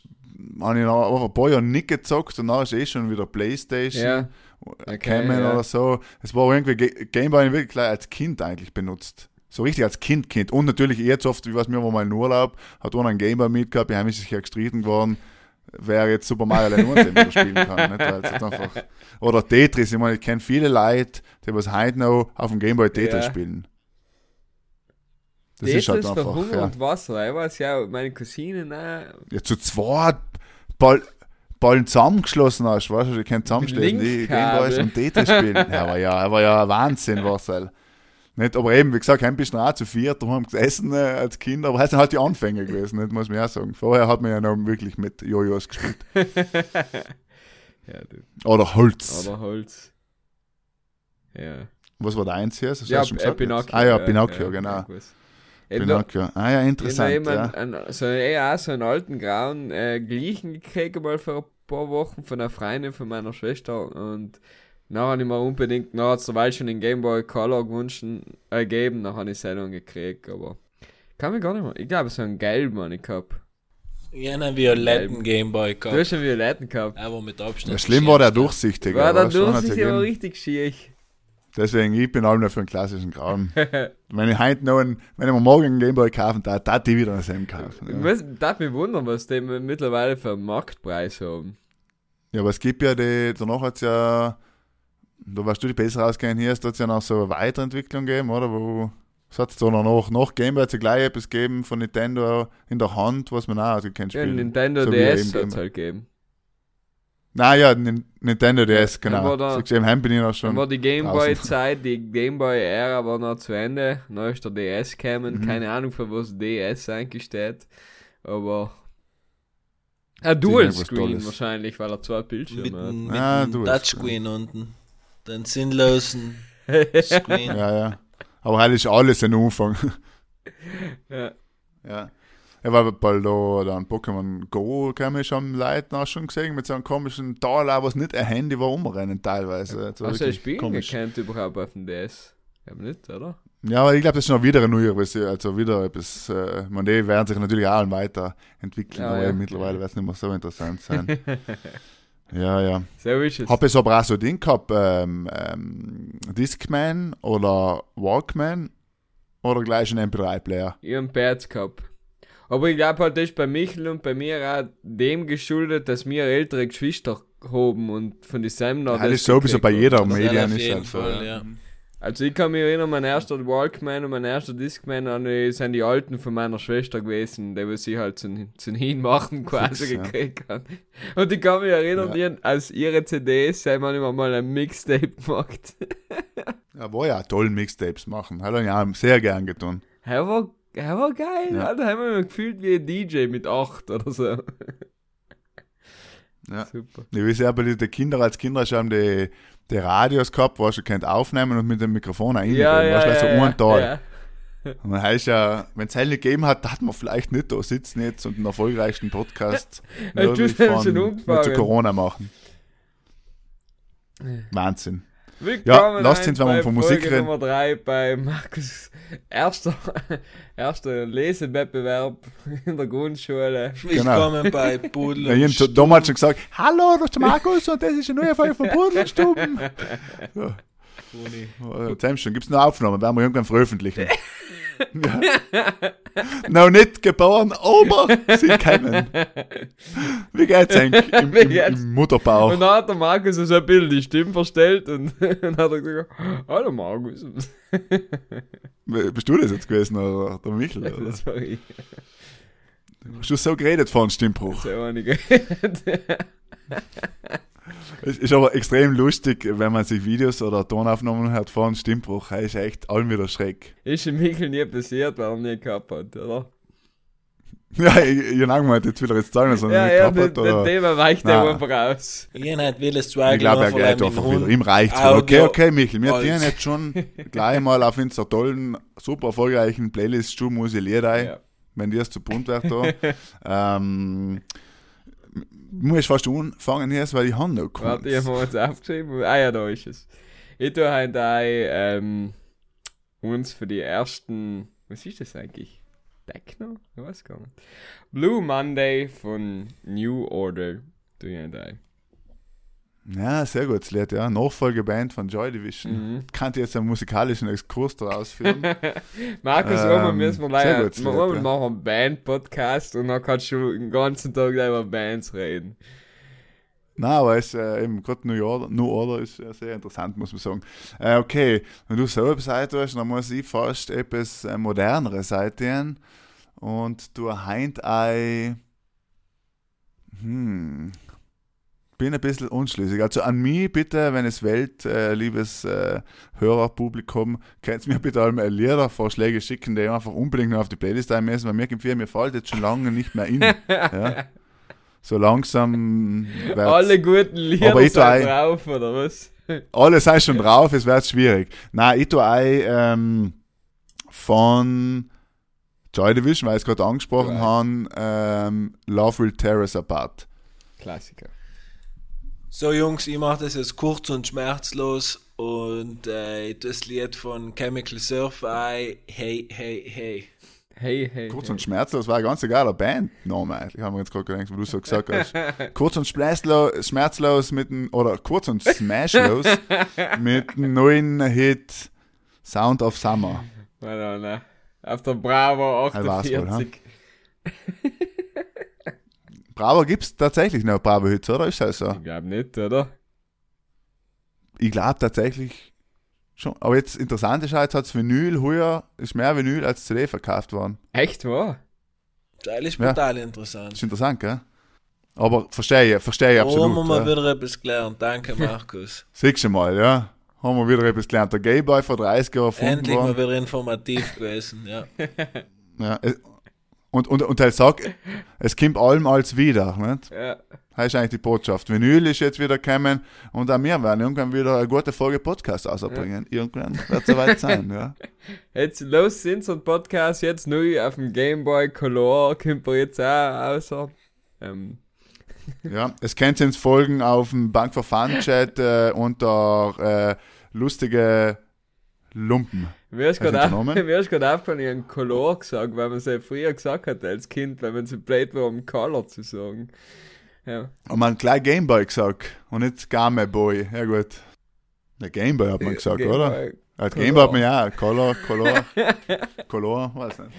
habe ich noch ein paar Jahre nicht gezockt und dann ist eh schon wieder Playstation. Ja. Cameron ja. oder so. Es war irgendwie Ga- Gameboy wirklich als Kind eigentlich benutzt. So richtig als Kind, Kind. Und natürlich jetzt oft, wie was mir war mal in Urlaub, hat einer einen Gameboy mitgehabt, wir haben sich ja gestritten geworden, wer jetzt Super Mario Land 1 wieder spielen kann. Nicht? Weil es einfach, oder Tetris, ich meine, ich kenne viele Leute, die was heute noch auf dem Gameboy Tetris Ja. spielen. Das Tetris ist halt einfach, Hunger ja. und Wasser. Ich weiß ja, meine Cousine, nein. ja, zu zweit Ball, Ballen zusammengeschlossen hast, weißt du, die können zusammenschließen, die. Gameboys und Tetris spielen. *laughs* Ja, aber ja, aber ja, Wahnsinn war's halt. Nicht, aber eben, wie gesagt, ein bisschen auch zu viert, da haben wir gesessen äh, als Kinder, aber das sind halt die Anfänge gewesen, nicht, muss man ja sagen. Vorher hat man ja noch wirklich mit Jojos gespielt. *laughs* Ja. Oder Holz. Aber Holz. Ja. Was war der eins hier? Das hast du Ja, schon äh, gesagt Pinocchio. Ah ja, Pinocchio, genau. Pinocchio. Ich Pinocchio. Ah ja, Ich interessant. habe Ja. einen, einen, so, eher auch so einen alten grauen äh, Gleichen gekriegt mal vor ein paar Wochen von einer Freundin von meiner Schwester und nachher habe ich mir unbedingt, es derweil schon den Game Boy Color gewünscht, äh, gegeben, nachher habe ich selber gekriegt, aber kann mich gar nicht mehr, ich glaube so einen gelben habe ich gehabt. Ich habe einen violetten Gameboy Du gehabt. hast einen violetten gehabt. Aber mit Abstand. Ja, schlimm war der durchsichtig. War aber dann schon durch, hat's ja ist aber richtig schick. Deswegen, ich bin allem nur für einen klassischen Grauen. *laughs* wenn ich heute noch einen, wenn ich mir morgen einen Gameboy kaufen darf, darf ich wieder einen Sam kaufen. Ich Ja. muss, darf mich wundern, was die mittlerweile für einen Marktpreis haben. ja, aber es gibt ja die, danach hat es ja, da warst du die besser ausgehen hier, es hat ja noch so eine Weiterentwicklung gegeben, oder? Wo, was hat es da noch? Nach Gameboy hat es ja gleich etwas gegeben von Nintendo in der Hand, was man auch also kennt Ja. Nintendo So DS hat es halt gegeben. Nein, ja, Nin- Nintendo DS, Dann genau. war da- Siehst du, im Hemd bin ich noch Dann schon. war die Gameboy draußen. Zeit, die Gameboy Ära war noch zu Ende. Dann ist der DS gekommen. Mhm. Keine Ahnung, für was DS eigentlich steht. Aber. Ein Dual irgendwas Screen Tolles. wahrscheinlich, weil er zwei Mit, Bildschirme hat. mit Ah, dem du hast- Touchscreen unten. Den sinnlosen Screen. *laughs* Ja, ja. Aber halt ist alles ein Umfang. *laughs* Ja. Ja. Ja, weil bald da dann Pokémon Go kann man schon Leuten auch schon gesehen mit so einem komischen auch was nicht ein Handy war, umrennen teilweise. Das war Hast du das Spiel gekannt überhaupt auf dem DS? Ich glaube nicht, oder? Ja, aber ich glaube, das ist noch wieder ein neuer, also wieder etwas, äh, man, die werden sich natürlich auch weiterentwickeln, Ja, aber ja. mittlerweile wird es nicht mehr so interessant sein. *laughs* ja, ja. So ist es. Habe ich aber auch so ein Ding gehabt, ähm, ähm, Discman oder Walkman oder gleich ein MP3-Player. Ich hab einen Pads gehabt. Aber ich glaube halt, das ist bei Michel und bei mir auch dem geschuldet, dass wir ältere Geschwister haben und von den Sam Ja, das ist sowieso bei jeder Medien. ist halt so, Fall, ja. ja. Also ich kann mich erinnern, mein erster Walkman und mein erster Discman und die sind die alten von meiner Schwester gewesen, die wir sie halt zum, zum Hinmachen quasi Fix, ja. gekriegt haben. Und ich kann mich erinnern, Ja. die aus ihre CDs haben manchmal mal ein Mixtape gemacht. Ja, war ja toll Mixtapes machen. Hat er ja sehr gern getan. Er war, er war geil, Ja. ja. da haben wir gefühlt wie ein DJ mit 8 oder so. *laughs* Ja. Super. Ich weiß ja, bei den Kindern als Kinder schon die, die Radios gehabt, wo du könnt aufnehmen und mit dem Mikrofon einnehmen. Ja, ja, ja, so ja, Teil. ja. Und dann heißt ja, wenn es hell nicht gegeben hat, hat man vielleicht nicht da sitzen jetzt und den erfolgreichsten Podcast *laughs* Ja, von angefangen. zu Corona machen. Wahnsinn. Willkommen lasst uns, wenn wir von Musik Folge reden. Nummer 3 bei Markus erster, erster Lesewettbewerb in der Grundschule. Willkommen bei *laughs* Pudel Ja, und ich hab Stumm. damals schon gesagt, hallo, das ist der Markus und das ist eine neue Folge von Pudelstuben. *laughs* Ja. Oh, Jetzt haben schon, gibt es eine Aufnahme, werden wir irgendwann veröffentlichen. *laughs* ja. Noch nicht geboren, aber sie kennen. Wie geht's eigentlich im, im, im Mutterbauch? Und dann hat der Markus so ein bisschen die Stimme verstellt und dann hat er gesagt, hallo Markus. Bist du das jetzt gewesen oder der Michel? Oder? Das war ich. Hast du so geredet vor dem Stimmbruch? So einige. Es ist aber extrem lustig, wenn man sich Videos oder Tonaufnahmen hört vor dem Stimmbruch. Er ist echt allem wieder Schreck. Ist dem Michel nie passiert, weil er nie gehabt hat, oder? *laughs* Ja, ich, ich habe gemeint, jetzt will er jetzt sagen, dass er Ja, nicht ja, gehabt das hat. Oder? Thema weicht er einfach aus. Ich hätte will es Ich glaube, er geht einfach wieder. Ihm reicht's wieder. Okay, okay, Michel, wir ziehen jetzt schon *laughs* gleich mal auf unserer tollen, super erfolgreichen Playlist Stuhlmusik Lieder ein, Ja. wenn dir es zu bunt wird da. *laughs* ähm, muss ich fast anfangen jetzt, weil ich habe noch Warte, ich habe mir jetzt aufgeschrieben. Ah ja, da ist es. Ich tue heute ein, ähm, uns für die ersten, was ist das eigentlich? Techno? Ich weiß gar nicht. Blue Monday von New Order. Tue ich heute ein. Ja, sehr gutes Lied, ja. Nachfolgeband von Joy Division. Mhm. Kann ich jetzt einen musikalischen Exkurs daraus führen? *laughs* Markus, Ähm, irgendwann müssen wir leider, wir Lied, irgendwann ja. machen einen Band-Podcast und dann kannst du den ganzen Tag über Bands reden. Nein, aber es äh, eben gerade New Order, New Order ist äh, sehr interessant, muss man sagen. Äh, okay, wenn du eine Seite hast, dann muss ich fast etwas äh, modernere Seite. Und du heint ein. Hm. Bin ein bisschen unschlüssig. Also an mich bitte, wenn es wählt, äh, liebes äh, Hörerpublikum, könnt ihr mir bitte einmal Liedervorschläge schicken, die einfach unbedingt noch auf die Playlist ein müssen, weil mir irgendwie, mir fällt jetzt schon lange nicht mehr in. ja? So langsam Alle guten Lieder Aber ich sind ein- drauf, oder was? alle sind schon drauf, es wird schwierig. Nein, ich tue ein ähm, von Joy Division, weil ich es gerade angesprochen Right. haben, ähm, Love Will Tear Us Apart. Klassiker. So Jungs, ich mache das jetzt kurz und schmerzlos und äh, das Lied von Chemical Surfy, hey, hey, hey. Hey, hey. Kurz hey. und schmerzlos war ein ganz egaler Bandname Ich haben mir jetzt gerade gedacht, was du so gesagt hast. *laughs* kurz und schmerzlos, mit dem, oder kurz und smashlos mit dem neuen Hit Sound of Summer. Ne? Auf der Bravo 48. Brauer gibt es tatsächlich noch brave Hütze, oder? Ist das so? Ich glaube nicht, oder? Ich glaube tatsächlich schon. Aber jetzt interessant ist halt, hat Vinyl heuer, ist mehr Vinyl als CD verkauft worden. Echt, wow? Das ist brutal ja. interessant. Ist interessant, gell? Aber verstehe ich, verstehe ich absolut. Haben wir mal ja. wieder etwas gelernt. Danke, *laughs* Markus. Siehst du mal, ja. Haben wir wieder etwas gelernt. Der Gayboy vor 30 Jahren Endlich mal wieder informativ gewesen, ja. *laughs* ja und, und, und er sagt, es kommt allem als wieder. Nicht? Ja. Das ist eigentlich die Botschaft. Vinyl ist jetzt wieder gekommen und auch wir werden irgendwann wieder eine gute Folge Podcast rausbringen. Irgendwann wird es soweit sein. Ja. *laughs* Jetzt los sind so ein Podcast jetzt neu auf dem Game Boy Color. Kommt er jetzt auch außer. Ähm, *laughs* Ja, es kennt uns Folgen auf dem Bank for Fun Chat äh, unter äh, lustige Lumpen. Mir ist Hast du gerade auf- aufgefallen, ich habe Color gesagt, weil man es ja früher gesagt hat als Kind, weil man so blöd war, um Color zu sagen. Ja. Und man hat gleich Gameboy gesagt und nicht Game Boy. Ja gut. Der Gameboy hat man gesagt, Game oder? Boy. Als Color. Gameboy hat man ja Color, Color, *laughs* Color, weiß nicht.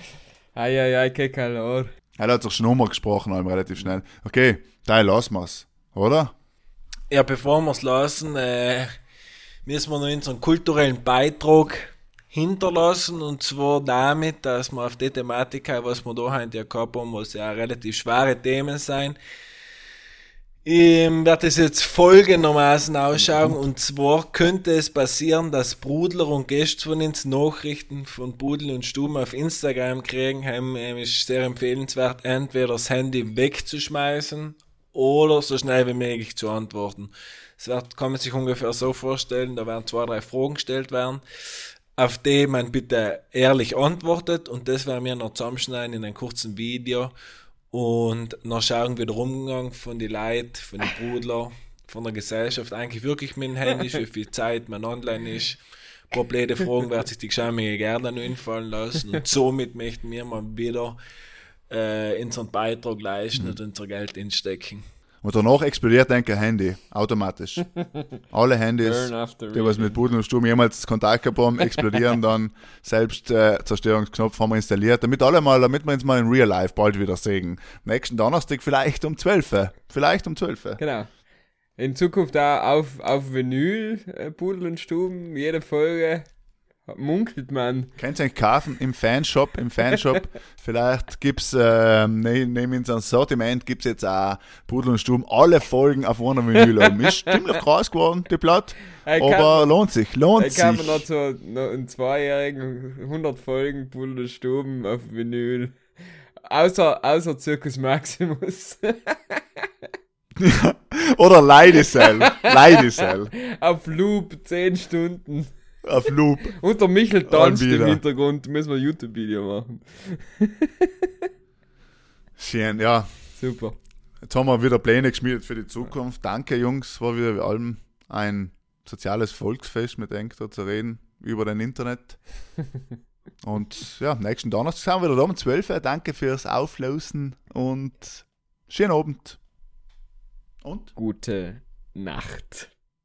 Ai, ai, ai, kein Color. Er hat sich schon umgesprochen, allem relativ schnell. Okay, da lassen wir's, oder? ja, bevor wir es lassen, äh, müssen wir noch unseren kulturellen Beitrag hinterlassen und zwar damit, dass wir auf die Thematik, haben, was wir da heute ja gehabt haben, was ja relativ schwere Themen sein, ich werde es jetzt folgendermaßen ausschauen und zwar könnte es passieren, dass Brudler und Gäste von uns Nachrichten von Pudel und Stuben auf Instagram kriegen. Heim ähm, ist sehr empfehlenswert, entweder das Handy wegzuschmeißen oder so schnell wie möglich zu antworten. Es wird, kann man sich ungefähr so vorstellen, da werden zwei, drei Fragen gestellt werden, auf die man bitte ehrlich antwortet und das werden wir noch zusammenschneiden in einem kurzen Video und noch schauen, wie der Umgang von den Leuten, von den Brudler, von der Gesellschaft eigentlich wirklich mit dem Handy ist, wie viel Zeit man online ist. Blöde Fragen wird sich die Geschämige gerne noch einfallen lassen und somit möchten wir mal wieder äh, unseren Beitrag leisten und unser Geld instecken. Und danach explodiert denke ein Handy, automatisch. *laughs* Alle Handys, die was mit Pudel und Sturm jemals Kontakt gehabt haben, *laughs* explodieren dann. Selbst äh, Zerstörungsknopf haben wir installiert, damit alle mal, damit wir uns mal in Real Life bald wieder sehen. Nächsten Donnerstag vielleicht um 12 Uhr. Vielleicht um 12 Uhr. Genau. In Zukunft auch auf, auf Vinyl, äh, Pudel und Stuben, jede Folge munkelt man. Könnt ihr euch kaufen im Fanshop, im Fanshop. *laughs* Vielleicht gibt's ähm, ne, neben unserem Sortiment gibt's jetzt auch Pudel und Sturm alle Folgen auf einer Vinyl. oben. Ist ziemlich krass geworden, die Blatt. Hey, Aber lohnt sich, lohnt Ich kann sich. man noch so noch einen zweijährigen 100 Folgen Pudel und Stuben auf Vinyl. Außer, außer Zirkus Maximus. *laughs* Oder Leidesell. *laughs* Leidesell. auf Loop 10 Stunden. Auf Loop. Und der Michel tanzt im. Hintergrund. Müssen wir ein YouTube-Video machen. *laughs* Schön, ja. Super. Jetzt haben wir wieder Pläne geschmiedet für die Zukunft. Danke, Jungs. War wieder wie allem ein soziales Volksfest mit Enkter zu reden über den Internet. *laughs* Und ja, nächsten Donnerstag sind wir wieder da um 12 Uhr. Danke fürs Auflösen und schönen Abend. Und? Gute Nacht.